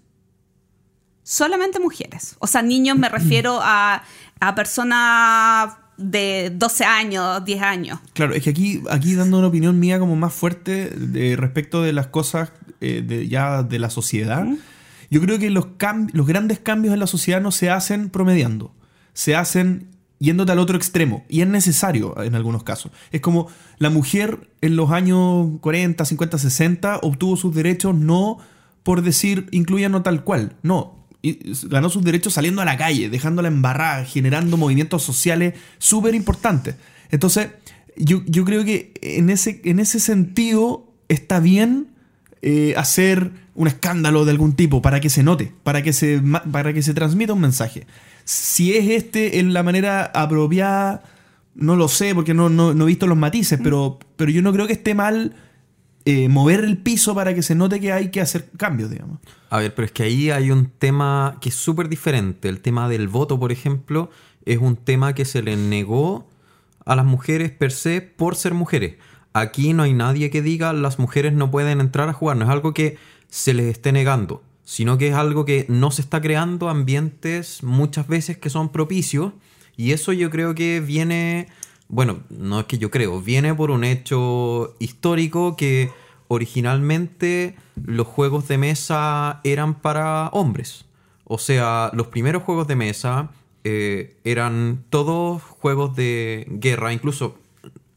Solamente mujeres. O sea, niños me refiero a a personas de 12 años, 10 años. Claro, es que aquí, aquí dando una opinión mía como más fuerte de, respecto de las cosas eh, de, ya de la sociedad, yo creo que los, los grandes cambios en la sociedad no se hacen promediando, se hacen yéndote al otro extremo. Y es necesario en algunos casos. Es como la mujer en los años 40, 50, 60 obtuvo sus derechos no por decir incluyanos tal cual. No. Ganó sus derechos saliendo a la calle, dejándola embarrada, generando movimientos sociales súper importantes. Entonces, yo, creo que en ese, en ese sentido está bien eh, hacer un escándalo de algún tipo para que se note, para que se, para que se transmita un mensaje. Si es este en la manera apropiada, no lo sé porque no, no, he visto los matices, pero, pero yo no creo que esté mal eh, mover el piso para que se note que hay que hacer cambios, digamos. A ver, pero es que ahí hay un tema que es súper diferente. El tema del voto, por ejemplo, es un tema que se le negó a las mujeres per se por ser mujeres. Aquí no hay nadie que diga las mujeres no pueden entrar a jugar, no es algo que se les esté negando sino que es algo que no se está creando ambientes muchas veces que son propicios y eso yo creo que viene, bueno, no es que yo creo, viene por un hecho histórico que originalmente los juegos de mesa eran para hombres. O sea, los primeros juegos de mesa eh, eran todos juegos de guerra, incluso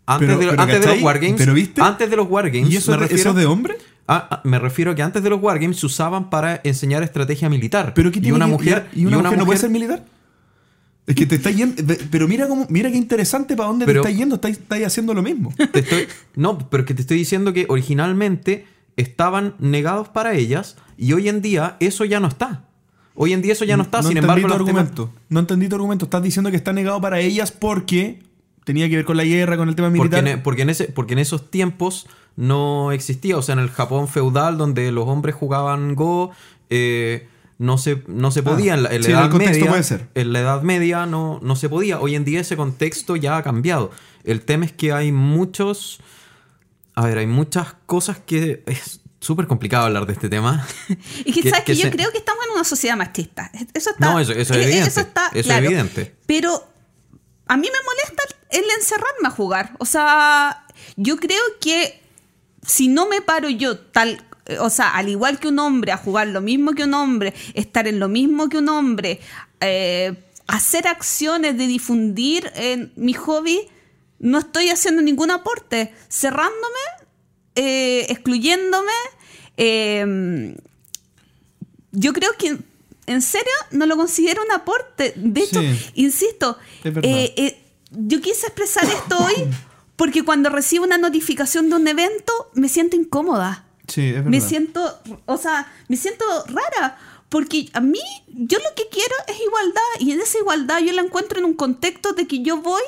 antes, de, los wargames. ¿Pero viste? Antes de los wargames. ¿Y eso, eso de hombre? Ah, ah, me refiero a que antes de los wargames se usaban para enseñar estrategia militar. ¿Pero y una mujer y una, mujer, no puede ser militar? Es que te está yendo. Pero mira cómo, mira qué interesante para dónde te está yendo. Estás, haciendo lo mismo. no, pero que te estoy diciendo que originalmente estaban negados para ellas y hoy en día eso ya no está. Hoy en día eso ya no está. Sin embargo, tu argumento. No entendí tu argumento. Estás diciendo que está negado para ellas porque tenía que ver con la guerra, con el tema militar. Porque en, porque en, ese, porque en esos tiempos no existía. O sea, en el Japón feudal, donde los hombres jugaban Go, eh, no, se, no se podía. en, la, edad media, en la Edad Media no, no se podía. Hoy en día ese contexto ya ha cambiado. El tema es que hay muchos. A ver, hay muchas cosas que. Es súper complicado hablar de este tema. *laughs* y que, sabes que, yo creo que estamos en una sociedad machista. Eso está. No, eso, es eh, evidente. Eso, está, es evidente. Pero a mí me molesta el encerrarme a jugar. O sea, yo creo que si no me paro yo tal, o sea, al igual que un hombre, a jugar lo mismo que un hombre, estar en lo mismo que un hombre, eh, hacer acciones de difundir en mi hobby, no estoy haciendo ningún aporte, cerrándome, eh, excluyéndome. Em, yo creo que en serio no lo considero un aporte. De hecho, insisto, eh, yo quise expresar esto hoy porque cuando recibo una notificación de un evento, me siento incómoda. Sí, es verdad. Me siento, o sea, me siento rara. Porque a mí, yo lo que quiero es igualdad. Y en esa igualdad yo la encuentro en un contexto de que yo voy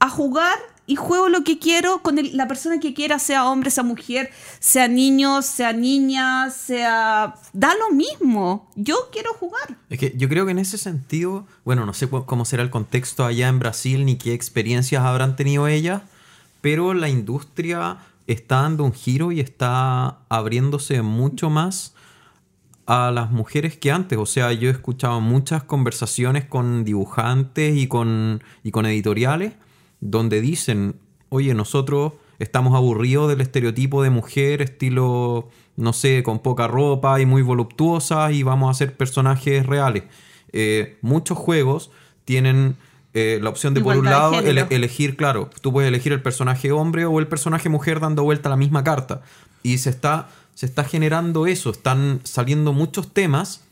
a jugar y juego lo que quiero con la persona que quiera, sea hombre, sea mujer, sea niño, sea niña, sea... Da lo mismo. Yo quiero jugar. Es que yo creo que en ese sentido, bueno, no sé cómo será el contexto allá en Brasil ni qué experiencias habrán tenido ellas pero la industria está dando un giro y está abriéndose mucho más a las mujeres que antes. O sea, yo he escuchado muchas conversaciones con dibujantes y con, y con editoriales donde dicen, oye, nosotros estamos aburridos del estereotipo de mujer, estilo, no sé, con poca ropa y muy voluptuosa y vamos a hacer personajes reales. Eh, muchos juegos tienen eh, la opción de, por un lado, elegir, claro, tú puedes elegir el personaje hombre o el personaje mujer dando vuelta a la misma carta. Y se está, se está generando eso, están saliendo muchos temas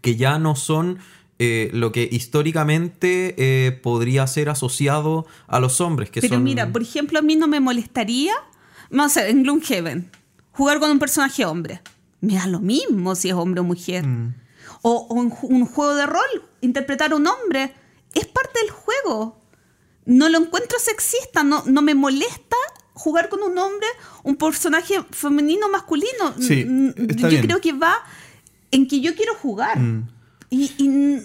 que ya no son eh, lo que históricamente eh, podría ser asociado a los hombres. Que Pero mira, por ejemplo, a mí no me molestaría, vamos a ver, en Gloomhaven, jugar con un personaje hombre. Me da lo mismo si es hombre o mujer. Mm. O, o en un juego de rol, interpretar a un hombre es parte del juego. No lo encuentro sexista, no, no me molesta jugar con un hombre, un personaje femenino o masculino. Sí, yo creo que va en que yo quiero jugar. Mm. Y, y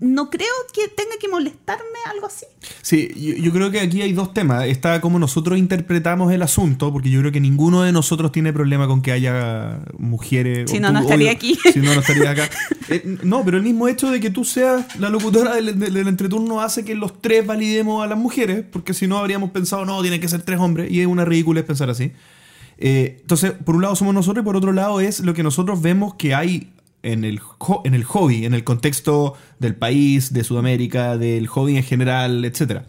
no creo que tenga que molestarme algo así. Sí, yo, yo creo que aquí hay dos temas. Está como nosotros interpretamos el asunto, porque yo creo que ninguno de nosotros tiene problema con que haya mujeres. Si o no, tú, no estaría obvio, aquí. Si no, no estaría acá. *laughs* Eh, no, pero el mismo hecho de que tú seas la locutora del, del- del entreturno hace que los tres validemos a las mujeres, porque si no habríamos pensado, no, tienen que ser tres hombres, y es una ridícula pensar así. Eh, entonces, por un lado somos nosotros y por otro lado es lo que nosotros vemos que hay en el, en el hobby, en el contexto del país, de Sudamérica, del hobby en general, etc.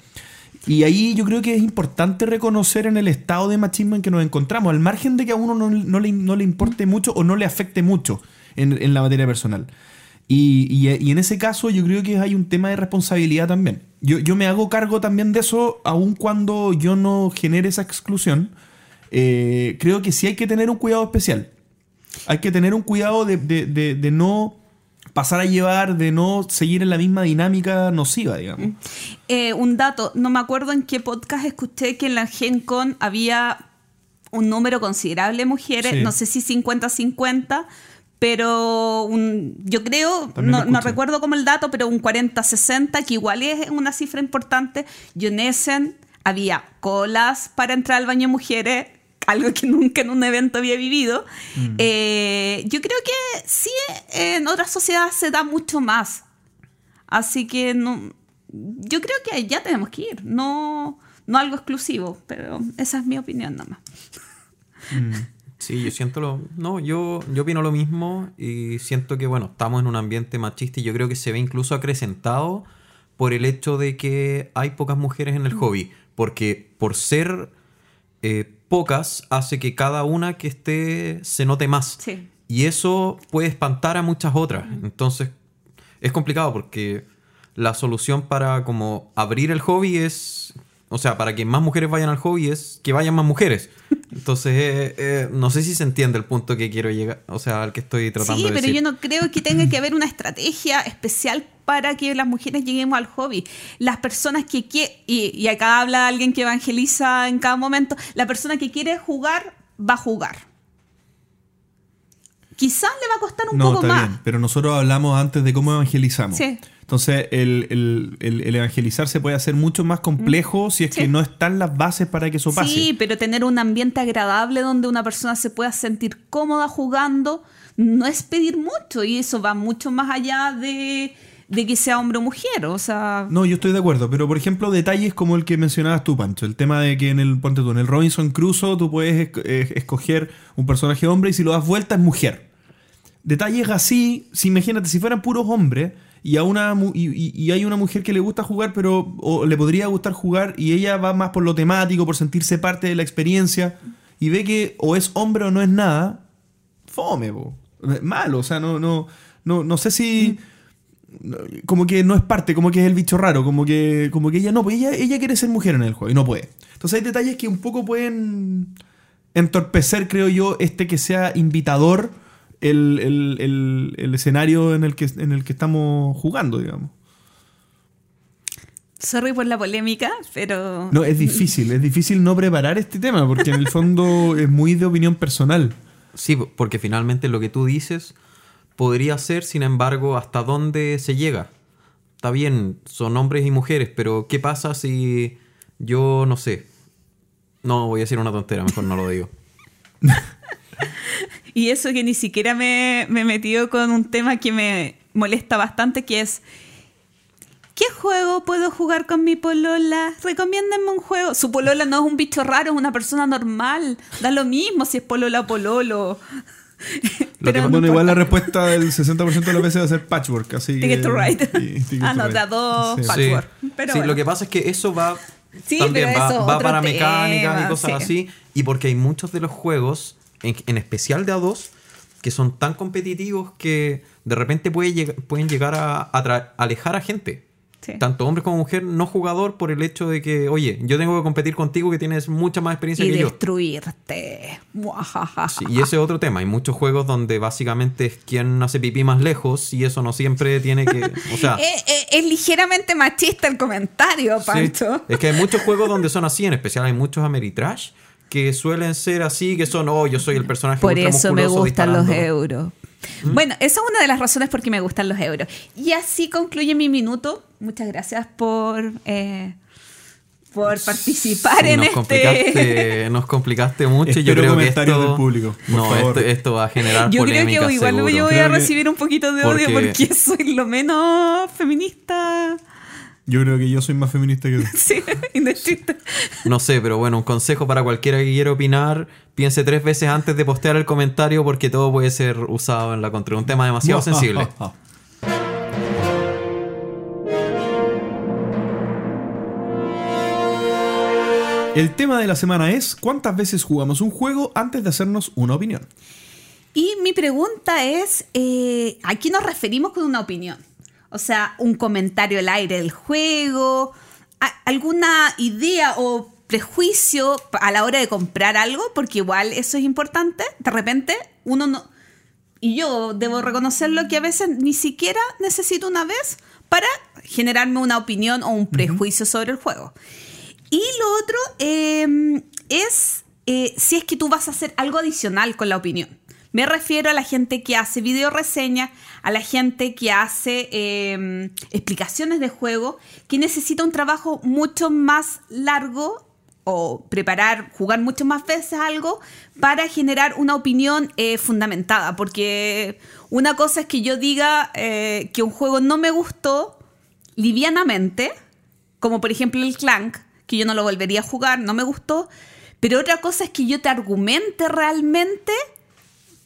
Y ahí yo creo que es importante reconocer en el estado de machismo en que nos encontramos, al margen de que a uno no, no le, no le importe mucho o no le afecte mucho en, en la materia personal. Y, y- y en ese caso yo creo que hay un tema de responsabilidad también. Yo, yo me hago cargo también de eso, aun cuando yo no genere esa exclusión. Eh, creo que sí hay que tener un cuidado especial. Hay que tener un cuidado de, de- de- de no pasar a llevar, de no seguir en la misma dinámica nociva, digamos. Eh, un dato, no me acuerdo en qué podcast escuché que en la Gen Con había un número considerable de mujeres, Sí. no sé si 50-50, pero un- yo creo, no, recuerdo como el dato, pero un 40-60, que igual es una cifra importante. Yo en Essen había colas para entrar al baño de mujeres, algo que *laughs* nunca en un evento había vivido. Mm. Eh, yo creo que sí, en otras sociedades se da mucho más. Así que no, yo creo que ya tenemos que ir, no, no algo exclusivo, pero esa es mi opinión nomás. Sí, yo siento lo. No, yo, yo opino lo mismo y siento que, bueno, estamos en un ambiente machista y yo creo que se ve incluso acrecentado por el hecho de que hay pocas mujeres en el hobby. Porque por ser eh, pocas, hace que cada una que esté se note más. Sí. Y eso puede espantar a muchas otras. Entonces, es complicado porque la solución para como abrir el hobby es, o sea, para que más mujeres vayan al hobby es que vayan más mujeres. Entonces, eh, eh, no sé si se entiende el punto que quiero llegar, o sea, al que estoy tratando Sí, de pero decir. yo no creo que tenga que haber una estrategia especial para que las mujeres lleguemos al hobby. Las personas que quieren, y, y acá habla alguien que evangeliza en cada momento, la persona que quiere jugar va a jugar. Quizás le va a costar un No, poco está más. bien, pero nosotros hablamos antes de cómo evangelizamos. Sí. Entonces, el, el- el- el evangelizar se puede hacer mucho más complejo si es Mm. Sí. que no están las bases para que eso pase. Sí, pero tener un ambiente agradable donde una persona se pueda sentir cómoda jugando no es pedir mucho y eso va mucho más allá de, de que sea hombre o mujer. O sea, No, yo estoy de acuerdo, pero por ejemplo, detalles como el que mencionabas tú, Pancho, el tema de que en el, ponte tú, en el Robinson Crusoe tú puedes esc- escoger un personaje hombre y si lo das vuelta es mujer. Detalles así, si imagínate, si fueran puros hombres y, a una, y, hay una mujer que le gusta jugar, pero o le podría gustar jugar y ella va más por lo temático, por sentirse parte de la experiencia y ve que o es hombre o no es nada, fome, po. malo, o sea, no, no, no, no sé si como que no es parte, como que es el bicho raro, como que, como que ella no, pues ella, ella quiere ser mujer en el juego y no puede. Entonces hay detalles que un poco pueden entorpecer, creo yo, este que sea invitador el, el- el- el escenario en el, que, en el que estamos jugando, digamos. sorry por la polémica, pero... No, es difícil, es difícil no preparar este tema, porque en el fondo *laughs* es muy de opinión personal. Sí, porque finalmente lo que tú dices podría ser, sin embargo, hasta dónde se llega. Está bien, son hombres y mujeres, pero ¿qué pasa si yo no sé? No, voy a decir una tontera, mejor no lo digo. *laughs* Y eso que ni siquiera me, me he metido con un tema que me molesta bastante, que es... ¿Qué juego puedo jugar con mi polola? Recomiéndenme un juego. Su polola no es un bicho raro, es una persona normal. Da lo mismo si es polola o pololo. *laughs* Lo que- Pero no bueno, igual la respuesta del 60% de las veces va a ser patchwork, así que... Ticket to Ride. Ah, no, Ride. de a dos Sí. pa- Patchwork. Pero sí, bueno. lo que pasa es que eso va Sí, también pero va, eso es va otro para mecánicas y cosas sí. así. Y porque hay muchos de los juegos, en, en especial de A2, que son tan competitivos que de repente puede lleg- pueden llegar a, alejar a gente. Sí. Tanto hombre como mujer, no jugador, por el hecho de que, oye, yo tengo que competir contigo que tienes mucha más experiencia y que yo. destruirte. Muajajaja. Sí, y ese es otro tema. Hay muchos juegos donde básicamente es quien hace pipí más lejos y eso no siempre tiene que. O sea. *laughs* Eh, eh, es ligeramente machista el comentario, sí. Pancho. Es que hay muchos juegos donde son así, en especial hay muchos Ameritrash que suelen ser así, que son, oh, yo soy el personaje Por eso me gustan los euros. Bueno, esa es una de las razones por qué me gustan los euros. Y así concluye mi minuto. Muchas gracias por, eh, por participar Sí, en nos este... complicaste, nos complicaste mucho y yo Espero creo que esto, del público, por no, esto, esto va a generar Yo creo que igual seguro. yo voy a que- recibir un poquito de odio porque- porque soy lo menos feminista. Yo creo que yo soy más feminista que tú. *laughs* Sí, *laughs* indistinto. No sé, pero bueno, un consejo para cualquiera que quiera opinar, piense tres veces antes de postear el comentario porque todo puede ser usado en la contra. Un tema demasiado *laughs* sensible. El tema de la semana es ¿cuántas veces jugamos un juego antes de hacernos una opinión? Y mi pregunta es, eh, ¿a qué nos referimos con una opinión? O sea, un comentario al aire del juego, alguna idea o prejuicio a la hora de comprar algo, porque igual eso es importante. De repente, uno no... Y yo debo reconocerlo que a veces ni siquiera necesito una vez para generarme una opinión o un prejuicio sobre el juego. Y lo otro eh, es eh, si es que tú vas a hacer algo adicional con la opinión. Me refiero a la gente que hace video reseña, a la gente que hace eh, explicaciones de juego, que necesita un trabajo mucho más largo o preparar, jugar muchas más veces algo para generar una opinión eh, fundamentada. Porque una cosa es que yo diga eh, que un juego no me gustó livianamente, como por ejemplo el Clank, que yo no lo volvería a jugar, no me gustó. Pero otra cosa es que yo te argumente realmente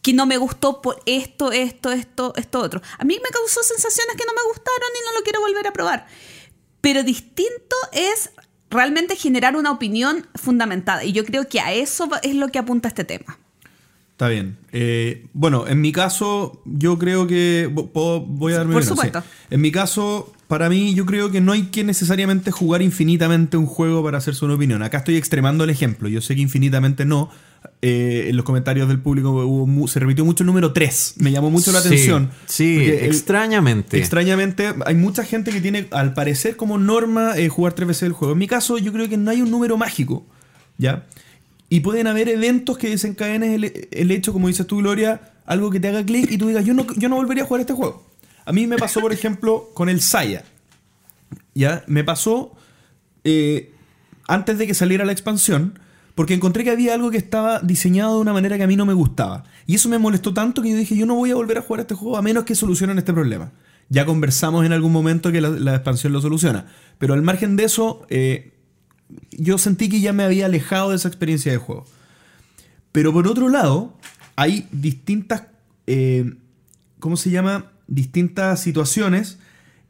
que no me gustó por esto, esto, esto, esto otro. A mí me causó sensaciones que no me gustaron y no lo quiero volver a probar. Pero distinto es realmente generar una opinión fundamentada. Y yo creo que a eso es lo que apunta este tema. Está bien. Eh, bueno, en mi caso, yo creo que. puedo- Voy a darme Por una, sí. supuesto. En mi caso, para mí, yo creo que no hay que necesariamente jugar infinitamente un juego para hacerse una opinión. Acá estoy extremando el ejemplo. Yo sé que infinitamente no. Eh, en los comentarios del público hubo se repitió mucho el número 3. Me llamó mucho la Sí, atención. Sí, el- extrañamente. Extrañamente, hay mucha gente que tiene, al parecer, como norma eh, jugar tres veces el juego. En mi caso, yo creo que no hay un número mágico, ¿ya? Y pueden haber eventos que desencadenen el, el hecho, como dices tú, Gloria, algo que te haga clic y tú digas, yo no, yo no volvería a jugar este juego. A mí me pasó, por ejemplo, con el Saya. ¿Ya? Me pasó eh, antes de que saliera la expansión, porque encontré que había algo que estaba diseñado de una manera que a mí no me gustaba. Y eso me molestó tanto que yo dije, yo no voy a volver a jugar este juego a menos que solucionen este problema. Ya conversamos en algún momento que la, la expansión lo soluciona. Pero al margen de eso, eh, yo sentí que ya me había alejado de esa experiencia de juego. Pero por otro lado, hay distintas, eh, ¿cómo se llama? Distintas situaciones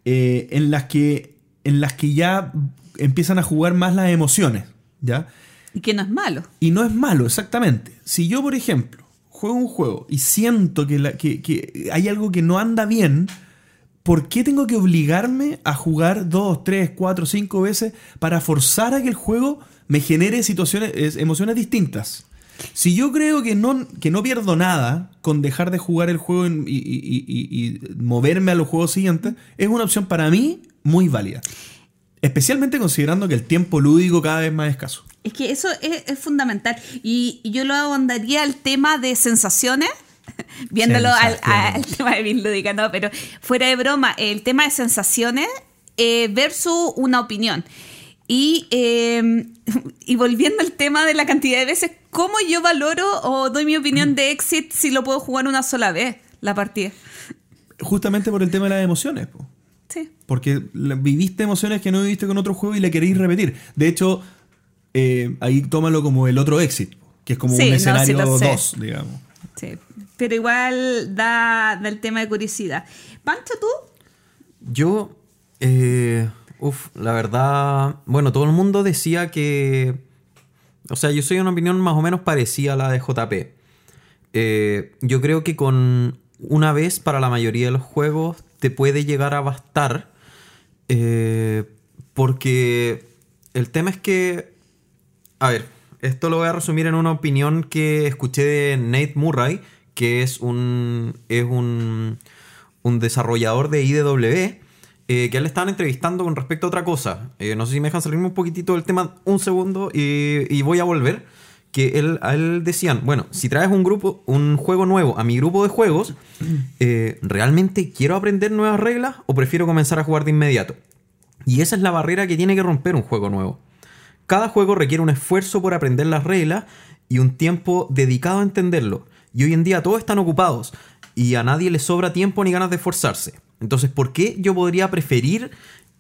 eh, en, las que, en las que ya empiezan a jugar más las emociones, ¿ya? Y que no es malo. Y no es malo, exactamente. Si yo, por ejemplo, juego un juego y siento que, hay algo que no anda bien, ¿por qué tengo que obligarme a jugar dos, tres, cuatro, cinco veces para forzar a que el juego me genere situaciones, es- emociones distintas? Si yo creo que no, que no pierdo nada con dejar de jugar el juego y moverme a los juegos siguientes, es una opción para mí muy válida. Especialmente considerando que el tiempo lúdico cada vez más escaso. Es que eso es, es fundamental. Y, y yo lo ahondaría al tema de sensaciones, *laughs* viéndolo al, al tema de Bill Lúdica, no, pero fuera de broma, el tema de sensaciones eh, versus una opinión. Y, eh, *laughs* y volviendo al tema de la cantidad de veces, ¿cómo yo valoro o doy mi opinión de Exit si lo puedo jugar una sola vez la partida? Justamente por el tema de las emociones. po. Sí. Porque viviste emociones que no viviste con otro juego y le queréis repetir. De hecho, eh, ahí tómalo como el otro exit, que es como Sí, un no, escenario sí lo sé. 2, digamos. Sí, pero igual da, da el tema de curiosidad. Pancho, ¿tú? Yo, eh, uf, la verdad, bueno, todo el mundo decía que, o sea, yo soy una opinión más o menos parecida a la de JP. Eh, yo creo que con una vez para la mayoría de los juegos te puede llegar a bastar, eh, porque el tema es que, a ver, esto lo voy a resumir en una opinión que escuché de Nate Murray, que es un, es un, un desarrollador de IDW, eh, que él le estaban entrevistando con respecto a otra cosa. Eh, no sé si me dejan salirme un poquitito del tema un segundo y, y voy a volver. Que él, a él decían, bueno, si traes un grupo, un juego nuevo a mi grupo de juegos, *clears throat* eh, ¿realmente quiero aprender nuevas reglas o prefiero comenzar a jugar de inmediato? Y esa es la barrera que tiene que romper un juego nuevo. Cada juego requiere un esfuerzo por aprender las reglas y un tiempo dedicado a entenderlo. Y hoy en día todos están ocupados y a nadie le sobra tiempo ni ganas de esforzarse. Entonces, ¿por qué yo podría preferir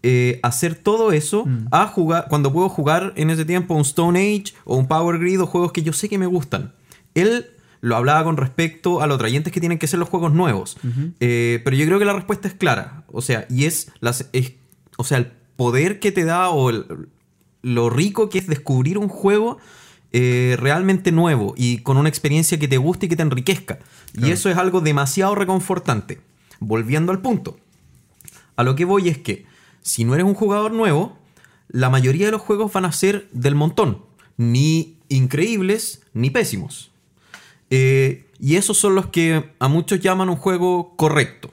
eh, hacer todo eso a jugar cuando puedo jugar en ese tiempo un Stone Age o un Power Grid o juegos que yo sé que me gustan? Él lo hablaba con respecto a los atrayentes que tienen que ser los juegos nuevos. Eh, pero yo creo que la respuesta es clara. O sea, y es, las, es o sea, el poder que te da o el- lo rico que es descubrir un juego eh, realmente nuevo y con una experiencia que te guste y que te enriquezca. Y eso es algo demasiado reconfortante. Volviendo al punto. A lo que voy es que si no eres un jugador nuevo, la mayoría de los juegos van a ser del montón. Ni increíbles ni pésimos. Eh, y esos son los que a muchos llaman un juego correcto.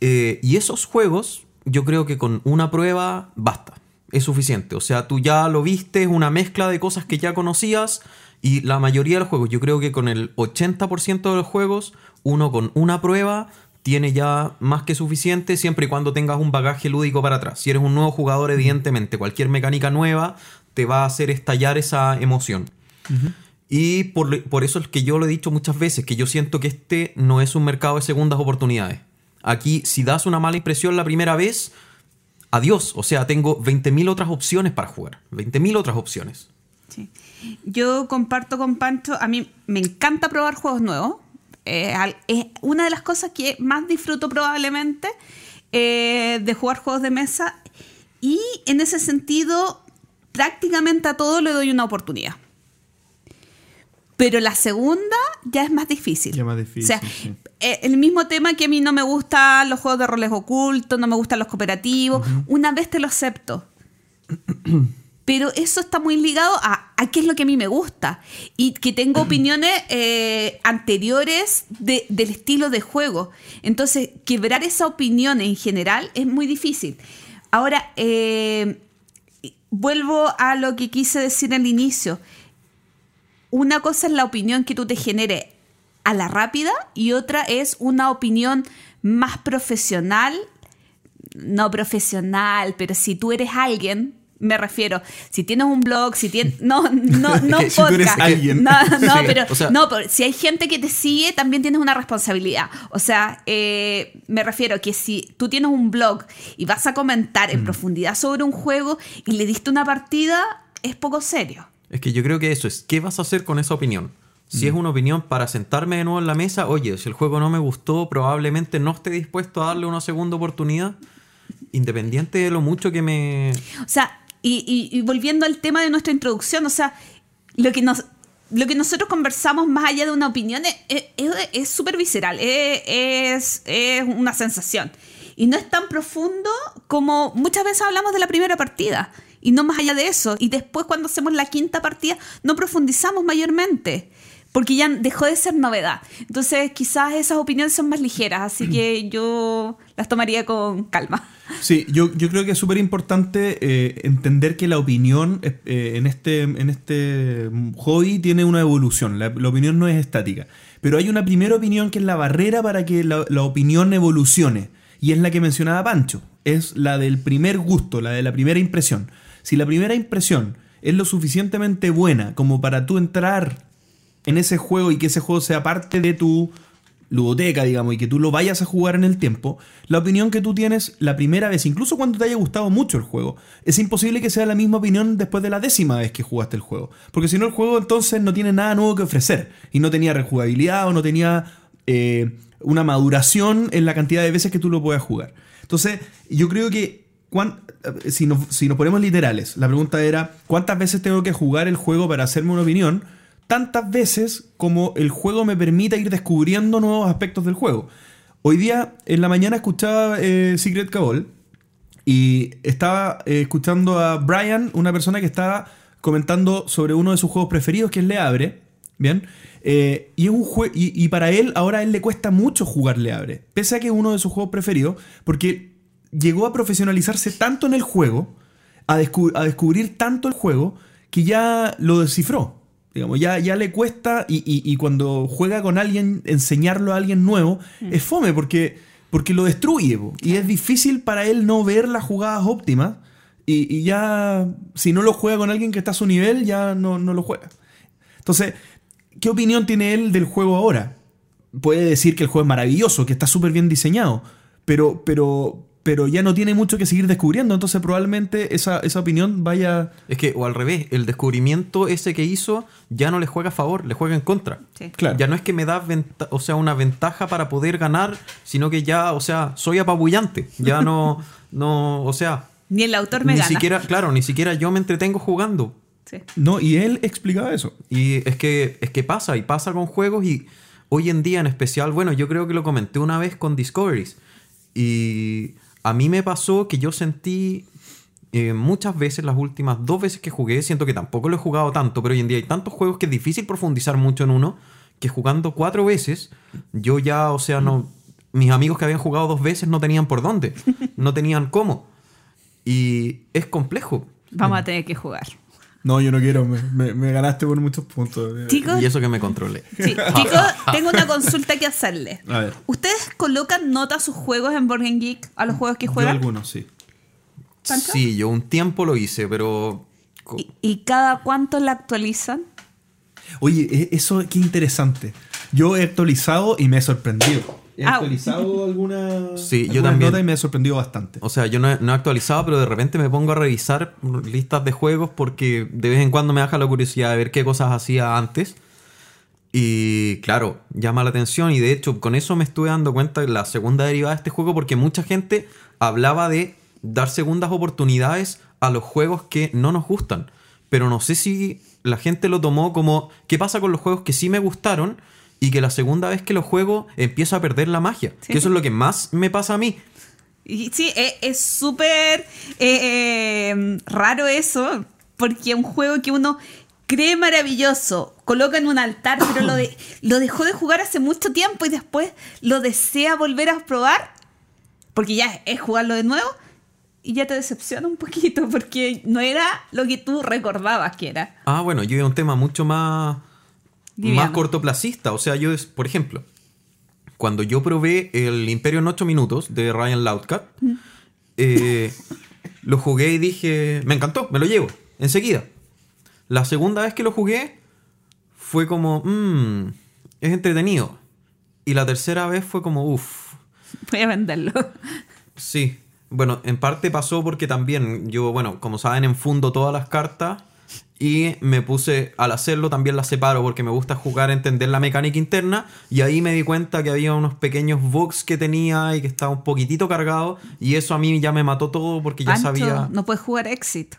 Eh, y esos juegos, yo creo que con una prueba basta. Es suficiente. O sea, tú ya lo viste, es una mezcla de cosas que ya conocías. Y la mayoría de los juegos, yo creo que con el 80% de los juegos, uno con una prueba tiene ya más que suficiente siempre y cuando tengas un bagaje lúdico para atrás. Si eres un nuevo jugador, evidentemente, cualquier mecánica nueva te va a hacer estallar esa emoción. Y por, por eso es que yo lo he dicho muchas veces, que yo siento que este no es un mercado de segundas oportunidades. Aquí, si das una mala impresión la primera vez, adiós. O sea, tengo 20.000 otras opciones para jugar. 20.000 otras opciones. Sí. Yo comparto con Pancho, a mí me encanta probar juegos nuevos. Eh, al- es una de las cosas que más disfruto probablemente eh, de jugar juegos de mesa. Y en ese sentido, prácticamente a todo le doy una oportunidad. Pero la segunda ya es más difícil. Ya más difícil, O sea, sí. eh, el mismo tema que a mí no me gustan los juegos de roles ocultos, no me gustan los cooperativos. Una vez te lo acepto. *coughs* Pero eso está muy ligado a, a qué es lo que a mí me gusta. Y que tengo opiniones eh, anteriores de- del estilo de juego. Entonces, quebrar esa opinión en general es muy difícil. Ahora, eh, vuelvo a lo que quise decir al inicio. Una cosa es la opinión que tú te generes a la rápida y otra es una opinión más profesional no profesional, pero si tú eres alguien, me refiero, si tienes un blog, si tienes. No, no, *laughs* no que si tú eres podcast. alguien. No, no, Sí, pero, o sea- no, pero si hay gente que te sigue, también tienes una responsabilidad. O sea, eh, me refiero que si tú tienes un blog y vas a comentar Mm. en profundidad sobre un juego y le diste una partida, es poco serio. Es que yo creo que eso es, ¿qué vas a hacer con esa opinión? Si es una opinión para sentarme de nuevo en la mesa, oye, si el juego no me gustó, probablemente no esté dispuesto a darle una segunda oportunidad, independiente de lo mucho que me... O sea, y, y- y volviendo al tema de nuestra introducción, o sea, lo que nos lo que nosotros conversamos más allá de una opinión es- súper visceral, es, es, es una sensación. Y no es tan profundo como muchas veces hablamos de la primera partida. Y no más allá de eso. Y después cuando hacemos la quinta partida no profundizamos mayormente. Porque ya dejó de ser novedad. Entonces quizás esas opiniones son más ligeras. Así que *clears throat* yo las tomaría con calma. Sí, yo, yo creo que es súper importante eh, entender que la opinión eh, eh, en, este, en este hobby tiene una evolución. La, la opinión no es estática. Pero hay una primera opinión que es la barrera para que la, la opinión evolucione. Y es la que mencionaba Pancho. Es la del primer gusto, la de la primera impresión. Si la primera impresión es lo suficientemente buena como para tú entrar en ese juego y que ese juego sea parte de tu ludoteca, digamos, y que tú lo vayas a jugar en el tiempo, la opinión que tú tienes la primera vez, incluso cuando te haya gustado mucho el juego, es imposible que sea la misma opinión después de la décima vez que jugaste el juego. Porque si no, el juego entonces no tiene nada nuevo que ofrecer. Y no tenía rejugabilidad o no tenía eh, una maduración en la cantidad de veces que tú lo puedas jugar. Entonces, yo creo que eh, si nos ponemos literales, la pregunta era, ¿cuántas veces tengo que jugar el juego para hacerme una opinión? Tantas veces como el juego me permita ir descubriendo nuevos aspectos del juego. Hoy día, en la mañana, escuchaba eh, Secret Cabal y estaba eh, escuchando a Brian, una persona que estaba comentando sobre uno de sus juegos preferidos, que es Le Abre. Bien. Eh, y, es un jue- y, para él, ahora a él le cuesta mucho jugar Le Abre. Pese a que es uno de sus juegos preferidos, porque llegó a profesionalizarse tanto en el juego, a descubrir tanto el juego, que ya lo descifró. Digamos, ya, ya le cuesta y, y- y cuando juega con alguien, enseñarlo a alguien nuevo, es fome porque, porque lo destruye. po. Y es difícil para él no ver las jugadas óptimas. Y, y ya, si no lo juega con alguien que está a su nivel, ya no, no lo juega. Entonces, ¿qué opinión tiene él del juego ahora? Puede decir que el juego es maravilloso, que está súper bien diseñado, pero, pero, pero ya no tiene mucho que seguir descubriendo, entonces probablemente esa, esa opinión vaya... Es que, o al revés, el descubrimiento ese que hizo ya no le juega a favor, le juega en contra. Sí. Claro. Ya no es que me da venta- o sea, una ventaja para poder ganar, sino que ya, o sea, soy apabullante. Ya no, *laughs* no, o sea, Ni el autor me ni gana. siquiera, claro, ni siquiera yo me entretengo jugando. Sí. No, y él explicaba eso. Y es que, es que pasa, y pasa con juegos y hoy en día en especial, bueno, yo creo que lo comenté una vez con Discoveries. Y a mí me pasó que yo sentí eh, muchas veces, las últimas dos veces que jugué, siento que tampoco lo he jugado tanto, pero hoy en día hay tantos juegos que es difícil profundizar mucho en uno, que jugando cuatro veces, yo ya, o sea, no... Mis amigos que habían jugado dos veces no tenían por dónde, no tenían cómo. Y es complejo. Vamos a tener que jugar. No, yo no quiero, me, me- me ganaste por muchos puntos. Chicos, Y eso que me controlé. sí, *laughs* chicos, tengo una consulta que hacerles. A ver. ¿Ustedes colocan nota a sus juegos en Board Game Geek, a los juegos que Yo juegan? algunos, sí. Sí, yo un tiempo lo hice, pero... ¿Y, y cada cuánto la actualizan? Oye, e- eso qué interesante. Yo he actualizado y me he sorprendido. He Ah. actualizado alguna, Sí, yo algunas también. notas y me he sorprendido bastante. O sea, yo no he, no he actualizado, pero de repente me pongo a revisar listas de juegos porque de vez en cuando me baja la curiosidad de ver qué cosas hacía antes. Y claro, llama la atención y de hecho con eso me estuve dando cuenta de la segunda derivada de este juego porque mucha gente hablaba de dar segundas oportunidades a los juegos que no nos gustan. Pero no sé si la gente lo tomó como qué pasa con los juegos que sí me gustaron y que la segunda vez que los juego empiezo a perder la magia. Sí. Que eso es lo que más me pasa a mí. Sí, e- es súper eh, eh, raro eso, porque un juego que uno cree maravilloso, coloca en un altar, pero lo, de- *laughs* lo dejó de jugar hace mucho tiempo y después lo desea volver a probar, porque ya es jugarlo de nuevo, y ya te decepciona un poquito, porque no era lo que tú recordabas que era. Ah, bueno, yo iba a un tema mucho más, Liviano. más cortoplacista. O sea, yo, por ejemplo, cuando yo probé el Imperio en 8 minutos de Ryan Loudcat, eh, *laughs* lo jugué y dije, me encantó, me lo llevo, enseguida. La segunda vez que lo jugué fue como, mmm, es entretenido. Y la tercera vez fue como, uff, Voy a venderlo. Sí, bueno, en parte pasó porque también yo, bueno, como saben, enfundo todas las cartas y me puse, al hacerlo también las separo porque me gusta jugar, entender la mecánica interna y ahí me di cuenta que había unos pequeños bugs que tenía y que estaba un poquitito cargado y eso a mí ya me mató todo porque ya Pancho, sabía... no puedes jugar Exit.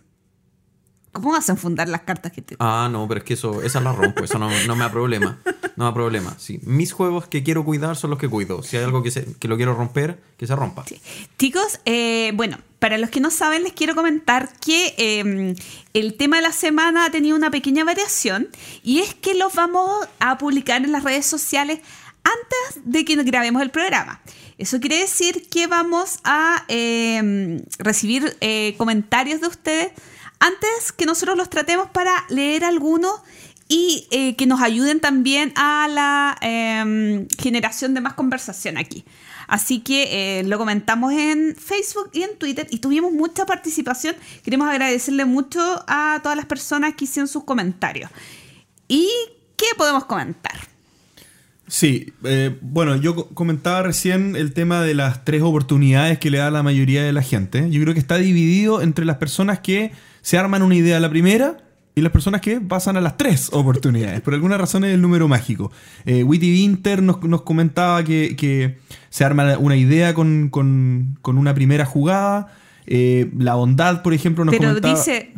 ¿Cómo vas a enfundar las cartas que te... Ah, no, pero es que eso, esa la rompo, eso no, no me da problema. No me da problema. Sí, mis juegos que quiero cuidar son los que cuido. Si hay algo que, se- que lo quiero romper, que se rompa. Sí. Chicos, eh, bueno, para los que no saben, les quiero comentar que eh, el tema de la semana ha tenido una pequeña variación y es que los vamos a publicar en las redes sociales antes de que grabemos el programa. Eso quiere decir que vamos a eh, recibir eh, comentarios de ustedes antes que nosotros los tratemos para leer algunos y eh, que nos ayuden también a la eh, generación de más conversación aquí. Así que eh, lo comentamos en Facebook y en Twitter y tuvimos mucha participación. Queremos agradecerle mucho a todas las personas que hicieron sus comentarios. ¿Y qué podemos comentar? Sí, eh, bueno, yo co- comentaba recién el tema de las tres oportunidades que le da la mayoría de la gente. Yo creo que está dividido entre las personas que se arman una idea a la primera y las personas que pasan a las tres *laughs* oportunidades. Por alguna razón es el número mágico. Eh, Witty Winter nos, nos comentaba que, que se arma una idea con, con- con una primera jugada. Eh, la bondad, por ejemplo, nos Pero comentaba... dice,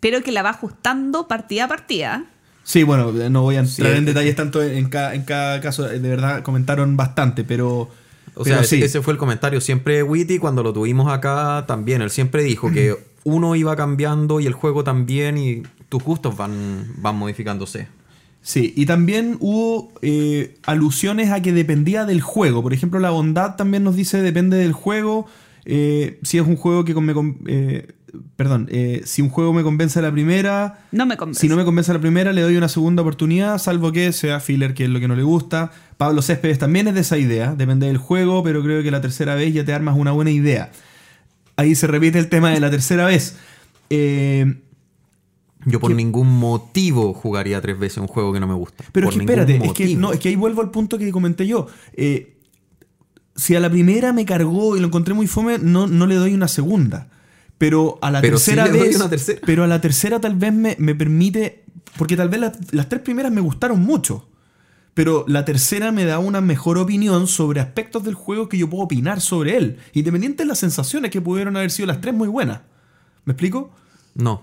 pero que la va ajustando partida a partida. Sí, bueno, no voy a entrar Sí. en detalles tanto en cada, en cada caso. De verdad, comentaron bastante, pero... O pero sea, sí. ese, ese fue el comentario. Siempre Witty, cuando lo tuvimos acá también, él siempre dijo que *clears throat* uno iba cambiando y el juego también y tus gustos van, van modificándose. Sí, y también hubo eh, alusiones a que dependía del juego. Por ejemplo, la bondad también nos dice depende del juego. Eh, si es un juego que con- me eh, perdón, eh, si un juego me convence a la primera, No me convence. si no me convence a la primera, le doy una segunda oportunidad, salvo que sea filler, que es lo que no le gusta. Pablo Céspedes también es de esa idea, depende del juego, pero creo que la tercera vez ya te armas una buena idea. Ahí se repite el tema de la tercera vez. Eh, Yo por ningún motivo jugaría tres veces un juego que no me gusta. Pero es que espérate, es que, motivo. no, es que ahí vuelvo al punto que comenté yo. Eh, si a la primera me cargó y lo encontré muy fome, no, no le doy una segunda. Pero a la Pero sí tercera doy vez. una tercera. Pero a la tercera tal vez me, me permite. Porque tal vez las, las tres primeras me gustaron mucho. Pero la tercera me da una mejor opinión sobre aspectos del juego que yo puedo opinar sobre él. Independiente de las sensaciones que pudieron haber sido las tres muy buenas. ¿Me explico? No.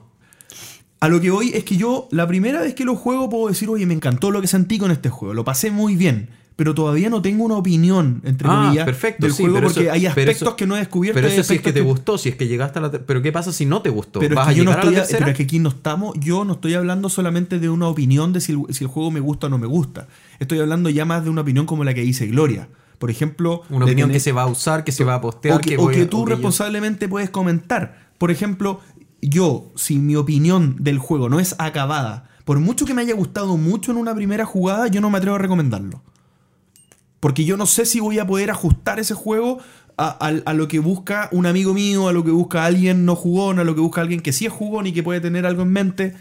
A lo que voy es que yo, la primera vez que lo juego, puedo decir, oye, me encantó lo que sentí con este juego, lo pasé muy bien, pero todavía no tengo una opinión, entre Ah, comillas, perfecto, del sí, juego porque eso- hay aspectos eso- que no he descubierto. Pero eso sí es que te gustó, si es que llegaste a la... Pero ¿qué pasa si no te gustó? Pero es, ¿Vas que a yo no a estoy, la a- tercera? pero es que aquí no estamos, yo no estoy hablando solamente de una opinión de si el, si el juego me gusta o no me gusta. Estoy hablando ya más de una opinión como la que dice Gloria. Por ejemplo, Una opinión tener- que se va a usar, que se va a postear, o que, que, o voy que a- tú o que yo- responsablemente puedes comentar. Por ejemplo, yo, si mi opinión del juego no es acabada, por mucho que me haya gustado mucho en una primera jugada, yo no me atrevo a recomendarlo. Porque yo no sé si voy a poder ajustar ese juego a, a- a lo que busca un amigo mío, a lo que busca alguien no jugón, a lo que busca alguien que sí es jugón y que puede tener algo en mente.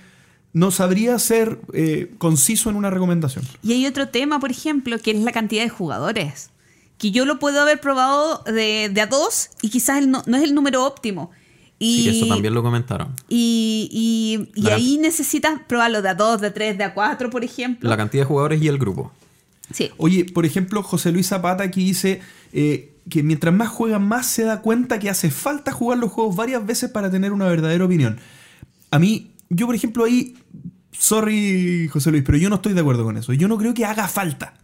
No sabría ser eh, conciso en una recomendación. Y hay otro tema, por ejemplo, que es la cantidad de jugadores. Que yo lo puedo haber probado de, de a dos y quizás el no, no es el número óptimo. Y, Sí, eso también lo comentaron. y, y- y ahí necesitas probarlo de a dos, de a tres, de a cuatro, por ejemplo. La cantidad de jugadores y el grupo. Oye, por ejemplo, José Luis Zapata aquí dice eh, que mientras más juega, más se da cuenta que hace falta jugar los juegos varias veces para tener una verdadera opinión. A mí, yo por ejemplo ahí, sorry José Luis, pero yo no estoy de acuerdo con eso. Yo no creo que haga falta.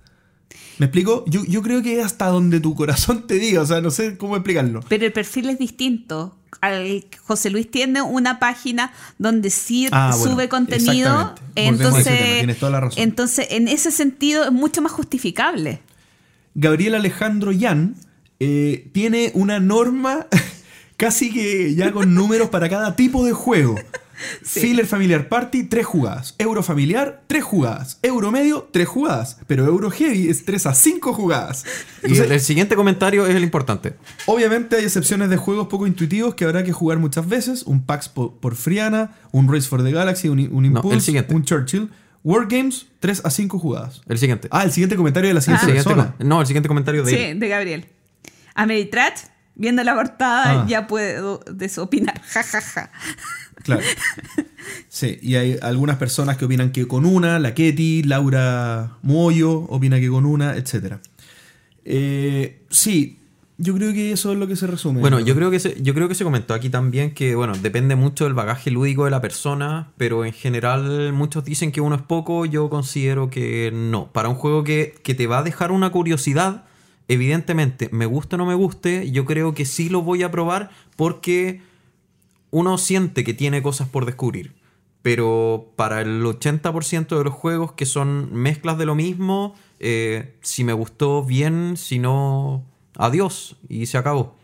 ¿Me explico? Yo, yo creo que es hasta donde tu corazón te diga, o sea, no sé cómo explicarlo. Pero el perfil es distinto. Al- José Luis tiene una página donde sí Ah, bueno, sube contenido. Entonces, tienes toda la razón. entonces, en ese sentido, es mucho más justificable. Gabriel Alejandro Yan eh, tiene una norma *laughs* casi que ya con números para cada tipo de juego. Filler Familiar Party, 3 jugadas. Euro Familiar, 3 jugadas. Euro Medio, 3 jugadas. Pero Euro Heavy es 3 a 5 jugadas. Y Entonces, el, el siguiente comentario es el importante. Obviamente hay excepciones de juegos poco intuitivos que habrá que jugar muchas veces. Un PAX por, por Friana, un Race for the Galaxy, un, un No, Impulse, el siguiente. un Churchill. Wargames, 3 a 5 jugadas. El siguiente. Ah, el siguiente comentario de la siguiente siguiente persona. no, el siguiente comentario de Sí, él. de Gabriel. A Meditrat, viendo la portada, Ah. ya puedo desopinar. Ja, ja, ja. Claro. Sí, y hay algunas personas que opinan que con una, la Ketty, Laura Moyo opina que con una, etc. Eh, sí, yo creo que eso es lo que se resume. Bueno, yo creo que se, yo creo que se comentó aquí también que, bueno, depende mucho del bagaje lúdico de la persona, pero en general muchos dicen que uno es poco, yo considero que no. Para un juego que, que te va a dejar una curiosidad, evidentemente, me guste o no me guste, yo creo que sí lo voy a probar porque uno siente que tiene cosas por descubrir. Pero para el 80% de los juegos que son mezclas de lo mismo, eh, si me gustó bien, si no, adiós y se acabó.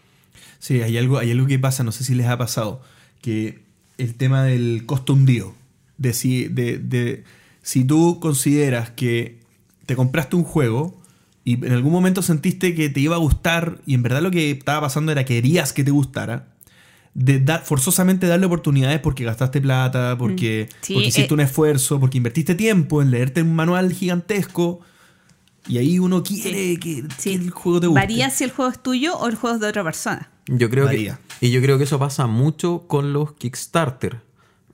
Sí, hay algo, hay algo que pasa, no sé si les ha pasado, que el tema del costo hundido. De si, de, de- si tú consideras que te compraste un juego y en algún momento sentiste que te iba a gustar y en verdad lo que estaba pasando era que querías que te gustara, de dar, forzosamente darle oportunidades porque gastaste plata, porque, Sí, porque hiciste eh, un esfuerzo, porque invertiste tiempo en leerte un manual gigantesco y ahí uno quiere que, Sí. que el juego te guste. Varía si el juego es tuyo o el juego es de otra persona. Yo creo Varía. que y yo creo que eso pasa mucho con los Kickstarter.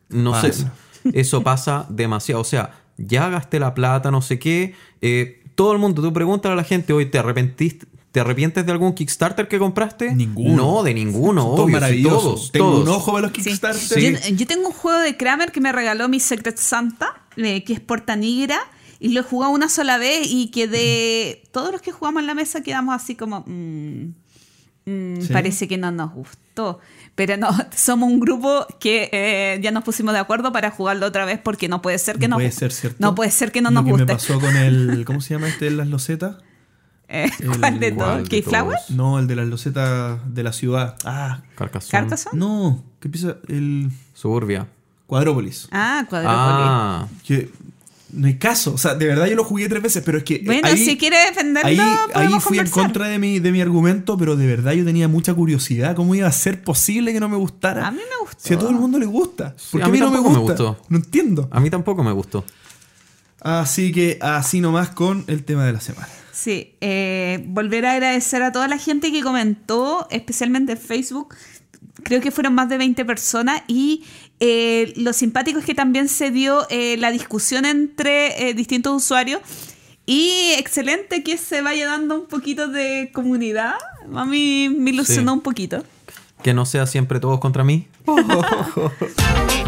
No sé, Pasa. eso *laughs* pasa demasiado. O sea, ya gasté la plata, no sé qué. eh, todo el mundo, tú preguntas a la gente, hoy ¿te arrepentiste? ¿Te arrepientes de algún Kickstarter que compraste? Ninguno. No, de ninguno. Son todos obvio, sí, maravillosos. todos, Tengo todos. un ojo para los Sí. Kickstarter. Yo, yo tengo un juego de Kramer que me regaló mi Secret Santa, eh, que es Porta Negra, y lo he jugado una sola vez y quedé... Todos los que jugamos en la mesa quedamos así como... mm, mm, ¿Sí? Parece que no nos gustó. Pero no, *laughs* somos un grupo que eh, ya nos pusimos de acuerdo para jugarlo otra vez porque no puede ser que no nos puede guste. ser cierto. No puede ser que no Lo nos que guste. me pasó con el. *laughs* ¿Cómo se llama este de las losetas? Eh, *laughs* ¿Cuál de ¿Cuál todos? ¿Keyflower? No, el de las losetas de la ciudad. Ah, Carcassonne. ¿Carcassonne? no. ¿Qué empieza? El Suburbia. Cuadrópolis. Ah, Cuadrópolis. Ah, Que no hay caso. O sea, de verdad yo lo jugué tres veces, pero es que. bueno, ahí, si quiere defenderlo, Ahí, ahí fui en contra de mi, de mi argumento, pero de verdad yo tenía mucha curiosidad. ¿Cómo iba a ser posible que no me gustara? A mí me gustó. Si a todo el mundo le gusta. Sí, ¿Por qué a a mí mí no me tampoco gusta? me gustó. No entiendo. a mí tampoco me gustó. Así que así nomás con el tema de la semana. Sí, eh, volver a agradecer a toda la gente que comentó, especialmente en Facebook. Creo que fueron más de 20 personas y eh, lo simpático es que también se dio eh, la discusión entre eh, distintos usuarios y excelente que se vaya dando un poquito de comunidad. A mí me ilusionó Sí. un poquito. Que no sea siempre todos contra mí. *laughs*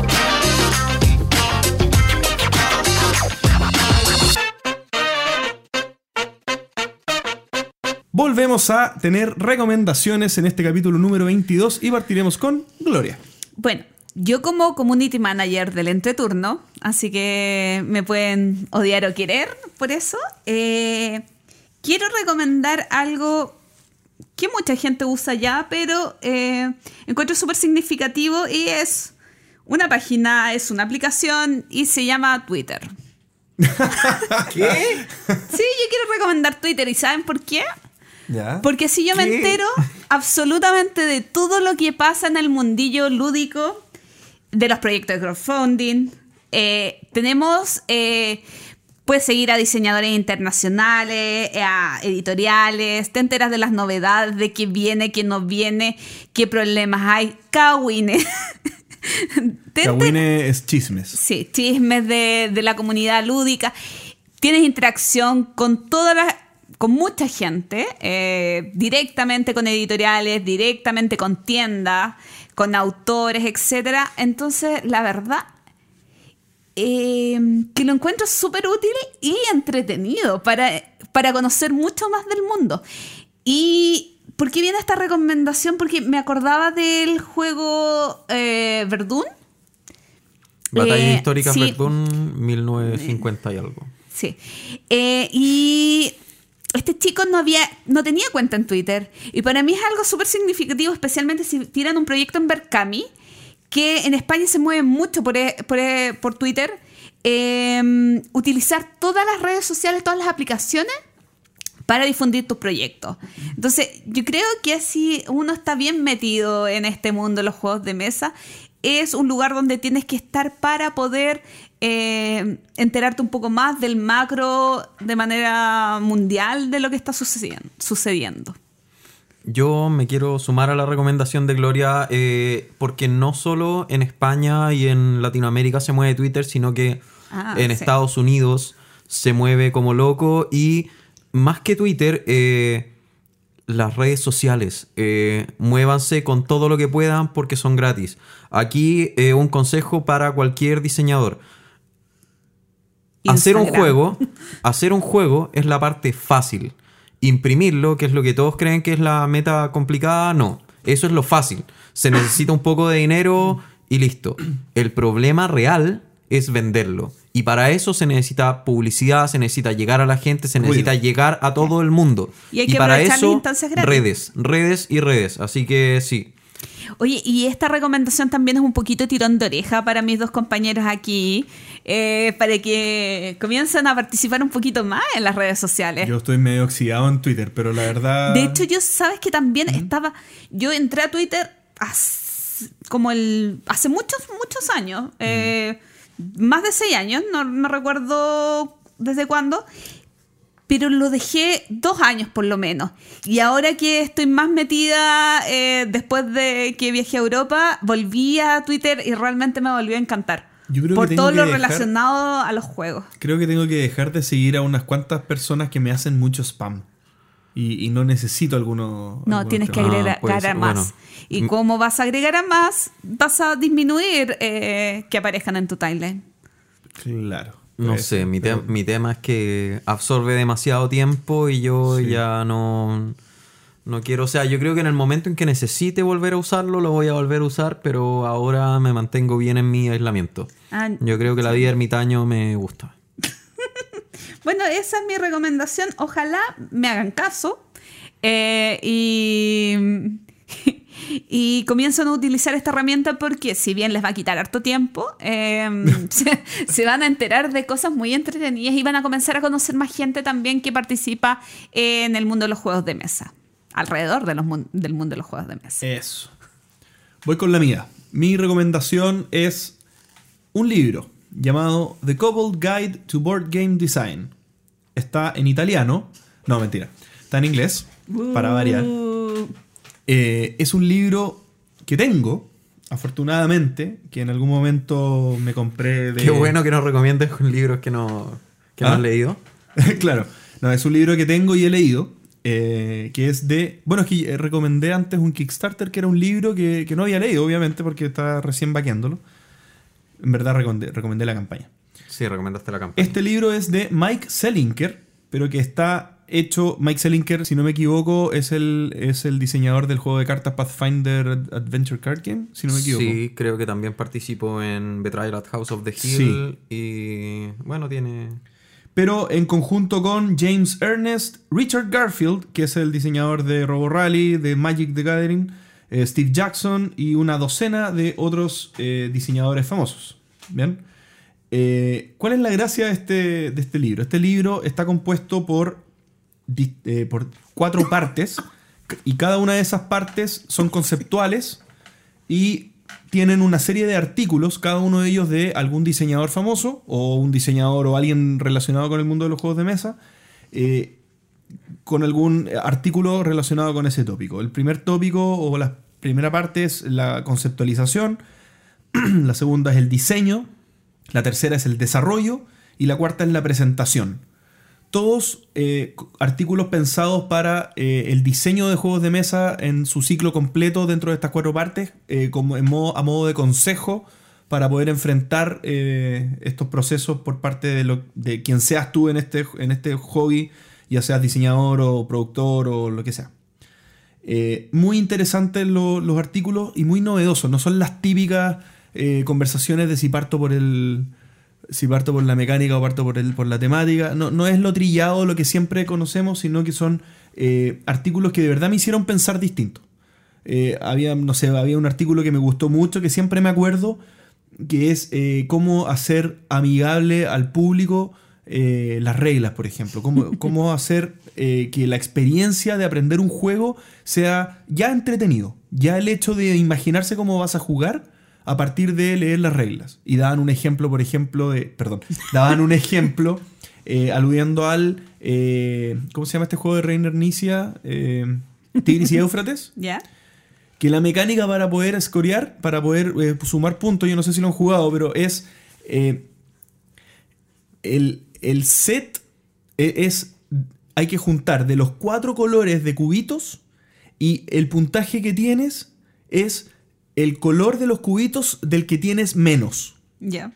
Volvemos a tener recomendaciones en este capítulo número 22 y partiremos con Gloria. Bueno, yo como community manager del entreturno, así que me pueden odiar o querer por eso, eh, quiero recomendar algo que mucha gente usa ya, pero eh, encuentro súper significativo y es una página, es una aplicación y se llama Twitter. ¿Qué? *laughs* Sí, yo quiero recomendar Twitter y ¿saben por qué? ¿Ya? Porque si yo me entero absolutamente de todo lo que pasa en el mundillo lúdico, de los proyectos de crowdfunding, eh, tenemos, eh, puedes seguir a diseñadores internacionales, eh, a editoriales, te enteras de las novedades, de qué viene, qué no viene, qué problemas hay, Kawine. *laughs* Kawine es chismes. Sí, chismes de, de la comunidad lúdica. Tienes interacción con todas las con mucha gente, eh, directamente con editoriales, directamente con tiendas, con autores, etcétera. Entonces, la verdad, eh, que lo encuentro súper útil y entretenido para, para conocer mucho más del mundo. ¿Y por qué viene esta recomendación? Porque me acordaba del juego eh, Verdún. Batalla Eh, histórica sí. Verdún, 1950 y algo. Sí. Eh, y este chico no había, no tenía cuenta en Twitter. Y para mí es algo súper significativo, especialmente si tiran un proyecto en Berkami, que en España se mueve mucho por, e- por, e- por Twitter. eh, utilizar todas las redes sociales, todas las aplicaciones para difundir tus proyectos. Entonces, yo creo que si uno está bien metido en este mundo de los juegos de mesa, es un lugar donde tienes que estar para poder eh, enterarte un poco más del macro de manera mundial de lo que está sucediendo. Yo me quiero sumar a la recomendación de Gloria eh, porque no solo en España y en Latinoamérica se mueve Twitter, sino que Ah, en sí. Estados Unidos se mueve como loco y más que Twitter, eh, las redes sociales, eh, muévanse con todo lo que puedan porque son gratis. Aquí un consejo para cualquier diseñador. Hacer un juego, *laughs* hacer un juego es la parte fácil. Imprimirlo, que es lo que todos creen que es la meta complicada, no. Eso es lo fácil. Se necesita un poco de dinero y listo. El problema real es venderlo. Y para eso se necesita publicidad, se necesita llegar a la gente, se necesita Ruido. llegar a todo el mundo. Y hay que para aprovechar las eso, redes, redes y redes. Así que sí. Oye, y esta recomendación también es un poquito tirón de oreja para mis dos compañeros aquí, eh, para que comiencen a participar un poquito más en las redes sociales. Yo estoy medio oxidado en Twitter, pero la verdad. De hecho, yo sabes que también estaba. Yo entré a Twitter hace, como el, hace muchos, muchos años. eh, más de seis años, no, no recuerdo desde cuándo. Pero lo dejé dos años por lo menos. Y ahora que estoy más metida, eh, después de que viajé a Europa, volví a Twitter y realmente me volvió a encantar. Yo creo que por todo que lo dejar- relacionado a los juegos. Creo que tengo que dejar de seguir a unas cuantas personas que me hacen mucho spam. Y, y no necesito alguno. No, tienes que. Ah, agregar puede a ser, más. bueno. Y Mm. como vas a agregar a más, vas a disminuir eh, que aparezcan en tu timeline. Claro. No sé, mi, te- pero- mi tema es que absorbe demasiado tiempo y yo Sí. ya no, no quiero, o sea, yo creo que en el momento en que necesite volver a usarlo, lo voy a volver a usar, pero ahora me mantengo bien en mi aislamiento. Ah, Yo creo que la vida ermitaño me gusta. *laughs* Bueno, esa es mi recomendación. Ojalá me hagan caso eh, y, *laughs* y comiencen a utilizar esta herramienta porque si bien les va a quitar harto tiempo, eh, *laughs* se, se van a enterar de cosas muy entretenidas y van a comenzar a conocer más gente también que participa en el mundo de los juegos de mesa. Alrededor de los del mundo de los juegos de mesa. Eso. Voy con la mía. Mi recomendación es un libro llamado The Cobalt Guide to Board Game Design. Está en italiano. No, mentira. Está en inglés, para variar. Eh, es un libro que tengo, afortunadamente, que en algún momento me compré de... Qué bueno que nos recomiendes libros que no, que no ¿Ah? has leído. *laughs* claro. No, es un libro que tengo y he leído. eh, que es de. Bueno, es que eh, recomendé antes un Kickstarter que era un libro que, que no había leído, obviamente, porque estaba recién vaqueándolo. En verdad recomendé, recomendé la campaña. Sí, recomendaste la campaña. Este libro es de Mike Selinker, pero que está hecho. Mike Selinker, si no me equivoco, es el, es el diseñador del juego de cartas Pathfinder Adventure Card Game, si no me equivoco. Sí, creo que también participó en Betrayal at House of the Hill. Y bueno, tiene. pero en conjunto con James Ernest, Richard Garfield, que es el diseñador de Robo Rally, de Magic the Gathering, eh, Steve Jackson y una docena de otros eh, diseñadores famosos. ¿Bien? Eh, ¿Cuál es la gracia de este, de este libro? Este libro está compuesto por, eh, por cuatro partes y cada una de esas partes son conceptuales y tienen una serie de artículos, cada uno de ellos de algún diseñador famoso o un diseñador o alguien relacionado con el mundo de los juegos de mesa, eh, con algún artículo relacionado con ese tópico. El primer tópico o la primera parte es la conceptualización, *clears throat* la segunda es el diseño, la tercera es el desarrollo y la cuarta es la presentación. Todos eh, artículos pensados para eh, el diseño de juegos de mesa en su ciclo completo dentro de estas cuatro partes, eh, como a modo de consejo para poder enfrentar estos procesos por parte de, quien seas tú en este, en este hobby, ya seas diseñador o productor o lo que sea. Muy interesantes lo- los artículos y muy novedosos. No son las típicas conversaciones de si parto por el. Si parto por la mecánica o parto por, el, por la temática. No, no es lo trillado, lo que siempre conocemos, sino que son eh, artículos que de verdad me hicieron pensar distinto. Eh, había, no sé, había un artículo que me gustó mucho, que siempre me acuerdo, que es eh, cómo hacer amigable al público las reglas, por ejemplo. Cómo, *laughs* cómo hacer que la experiencia de aprender un juego sea ya entretenido. Ya el hecho de imaginarse cómo vas a jugar a partir de leer las reglas. Y daban un ejemplo, por ejemplo, de. Perdón. Daban un ejemplo eh, aludiendo al. eh, ¿Cómo se llama este juego de Reiner Nicia? Eh, Tigris y Éufrates *laughs* ¿Ya? que la mecánica para poder escorear, para poder eh, sumar puntos, yo no sé si lo han jugado, pero es el, el set eh, es hay que juntar de los cuatro colores de cubitos y el puntaje que tienes es el color de los cubitos del que tienes menos. ¿Ya?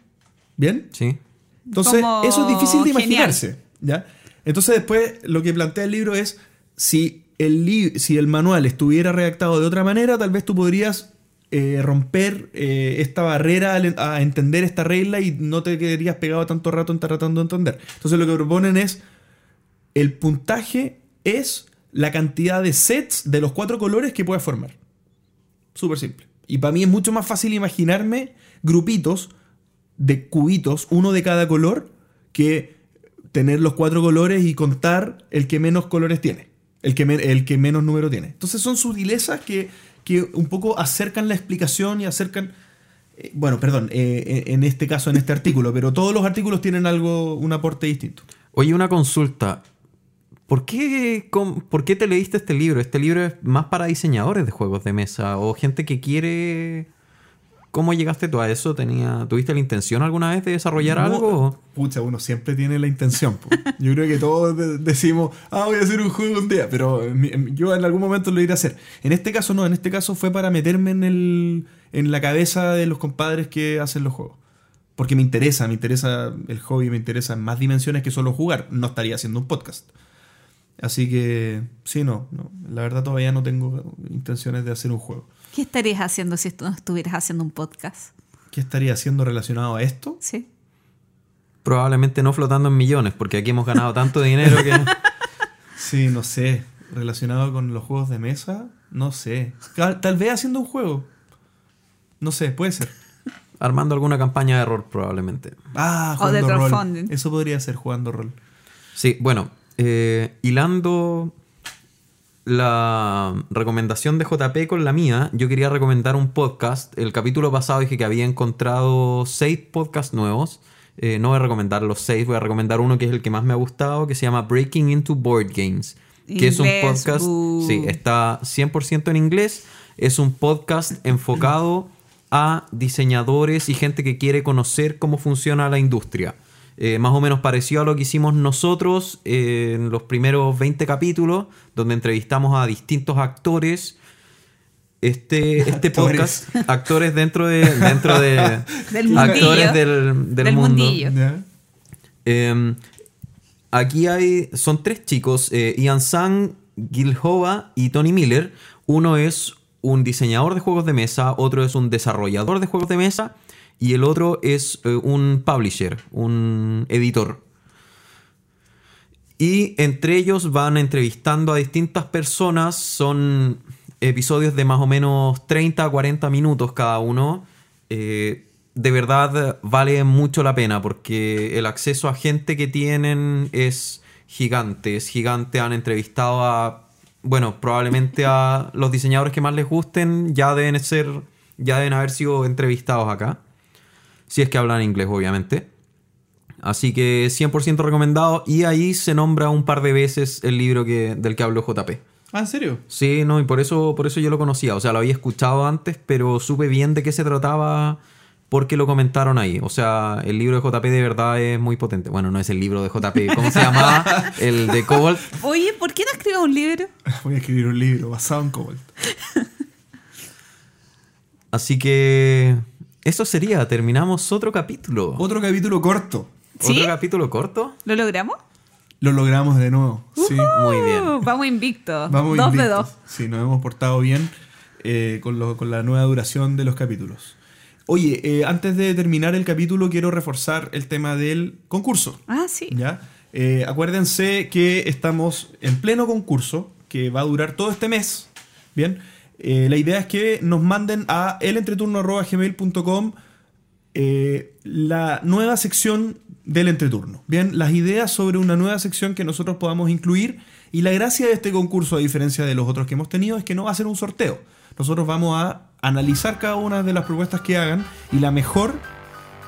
¿Bien? Sí. Entonces, Como eso es difícil de genial. imaginarse. ¿ya? Entonces, después lo que plantea el libro es: si el, li- si el manual estuviera redactado de otra manera, tal vez tú podrías eh, romper eh, esta barrera a entender esta regla y no te quedarías pegado tanto rato en tratando de entender. Entonces, lo que proponen es: el puntaje es la cantidad de sets de los cuatro colores que puedes formar. Súper simple. Y para mí es mucho más fácil imaginarme grupitos de cubitos, uno de cada color, que tener los cuatro colores y contar el que menos colores tiene, el que, el que menos número tiene. Entonces son sutilezas que, que un poco acercan la explicación y acercan... eh, bueno, perdón, eh, en este caso, en este artículo, pero todos los artículos tienen algo, un aporte distinto. Oye, una consulta. ¿Por qué, com- ¿Por qué te leíste este libro? ¿Este libro es más para diseñadores de juegos de mesa o gente que quiere... ¿Cómo llegaste tú a eso? ¿Tenía, ¿Tuviste la intención alguna vez de desarrollar No, algo? Pucha, uno siempre tiene la intención. po. Yo creo que todos de- decimos, ah, voy a hacer un juego un día, pero eh, mi- yo en algún momento lo iré a hacer. En este caso no, en este caso fue para meterme en, el, en la cabeza de los compadres que hacen los juegos. Porque me interesa, me interesa el hobby, me interesa en más dimensiones que solo jugar. No estaría haciendo un podcast. Así que, sí, no, no. La verdad todavía no tengo intenciones de hacer un juego. ¿Qué estarías haciendo si tú no estuvieras haciendo un podcast? ¿Qué estaría haciendo relacionado a esto? Sí. Probablemente no flotando en millones, porque aquí hemos ganado tanto dinero que... *laughs* Sí, no sé. Relacionado con los juegos de mesa, no sé. Tal, tal vez haciendo un juego. No sé, puede ser. Armando alguna campaña de error probablemente. Ah, O de jugando rol. crowdfunding. Eso podría ser jugando rol. Sí, bueno, eh, hilando la recomendación de JP con la mía, yo quería recomendar un podcast. El capítulo pasado dije que había encontrado seis podcasts nuevos. Eh, no voy a recomendar los seis, voy a recomendar uno que es el que más me ha gustado, que se llama Breaking into Board Games. Que es un podcast, sí, está 100% en inglés. Es un podcast enfocado a diseñadores y gente que quiere conocer cómo funciona la industria. Eh, más o menos parecido a lo que hicimos nosotros eh, en los primeros 20 capítulos, donde entrevistamos a distintos actores. Este, este Actores. podcast, actores dentro de, dentro de *laughs* Del mundillo. actores del, del Del mundo. mundillo. Eh, aquí hay. Son tres chicos: eh, Ian Sang, Gil Hova y Tony Miller. Uno es un diseñador de juegos de mesa, otro es un desarrollador de juegos de mesa y el otro es eh, un publisher, un editor. Y entre ellos van entrevistando a distintas personas. Son episodios de más o menos 30 a 40 minutos cada uno. Eh, de verdad vale mucho la pena porque el acceso a gente que tienen es gigante. Es gigante. Han entrevistado a, bueno, probablemente a los diseñadores que más les gusten. Ya deben ser, ya deben haber sido entrevistados acá. Si es que hablan inglés, obviamente. Así que 100% recomendado. Y ahí se nombra un par de veces el libro que, del que habló JP. Ah, ¿en serio? Sí, no, y por eso, por eso yo lo conocía. O sea, lo había escuchado antes, pero supe bien de qué se trataba porque lo comentaron ahí. O sea, el libro de JP de verdad es muy potente. Bueno, no es el libro de JP. ¿Cómo se llamaba? *laughs* El de Cobalt. Oye, ¿por qué no escribes un libro? *laughs* Voy a escribir un libro basado en Cobalt. Así que eso sería. Terminamos otro capítulo. Otro capítulo corto. ¿Sí? ¿Otro capítulo corto? ¿Lo logramos? Lo logramos de nuevo. Sí. Muy bien. Uh, vamos invictos. Vamos dos de invictos. dos. Sí, nos hemos portado bien eh, con, lo- con la nueva duración de los capítulos. Oye, eh, antes de terminar el capítulo quiero reforzar el tema del concurso. Ah, sí. ¿ya? Eh, acuérdense que estamos en pleno concurso que va a durar todo este mes. Bien, Eh, la idea es que nos manden a elentreturno.gmail.com eh, la nueva sección del entreturno. Bien, las ideas sobre una nueva sección que nosotros podamos incluir. Y la gracia de este concurso, a diferencia de los otros que hemos tenido, es que no va a ser un sorteo. Nosotros vamos a analizar cada una de las propuestas que hagan y la mejor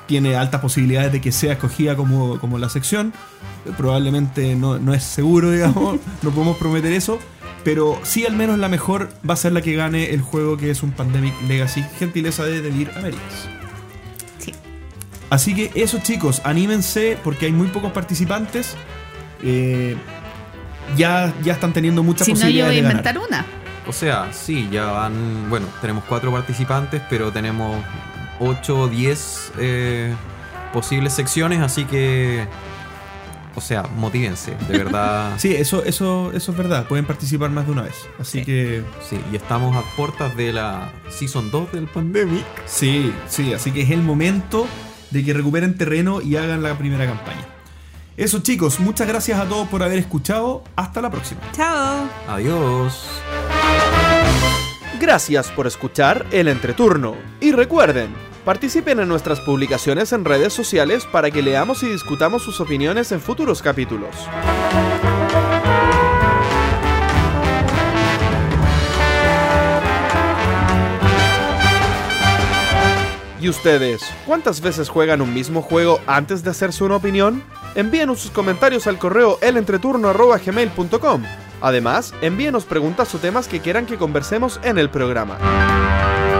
tiene altas posibilidades de que sea escogida como, como la sección. Probablemente no, no es seguro, *laughs* digamos, no podemos prometer eso. Pero sí, al menos la mejor va a ser la que gane el juego que es un Pandemic Legacy, gentileza de Devir Américas. Sí. Así que eso chicos, anímense porque hay muy pocos participantes. Eh, ya, ya están teniendo muchas Si no, yo posibilidades voy a de inventar ganar. una. O sea, sí, ya van. Bueno, tenemos cuatro participantes, pero tenemos ocho o diez eh, posibles secciones, así que. O sea, motívense, de verdad. *laughs* Sí, eso, eso, eso es verdad. Pueden participar más de una vez. Así Sí. que Sí, y estamos a puertas de la Season 2 del Pandemic. sí, sí. Así que es el momento de que recuperen terreno y hagan la primera campaña. Eso chicos, muchas gracias a todos por haber escuchado. Hasta la próxima. Chao. Adiós. Gracias por escuchar el entreturno. Y recuerden, participen en nuestras publicaciones en redes sociales para que leamos y discutamos sus opiniones en futuros capítulos. ¿Y ustedes, cuántas veces juegan un mismo juego antes de hacerse una opinión? Envíenos sus comentarios al correo elentreturno.gmail.com. Además, envíenos preguntas o temas que quieran que conversemos en el programa.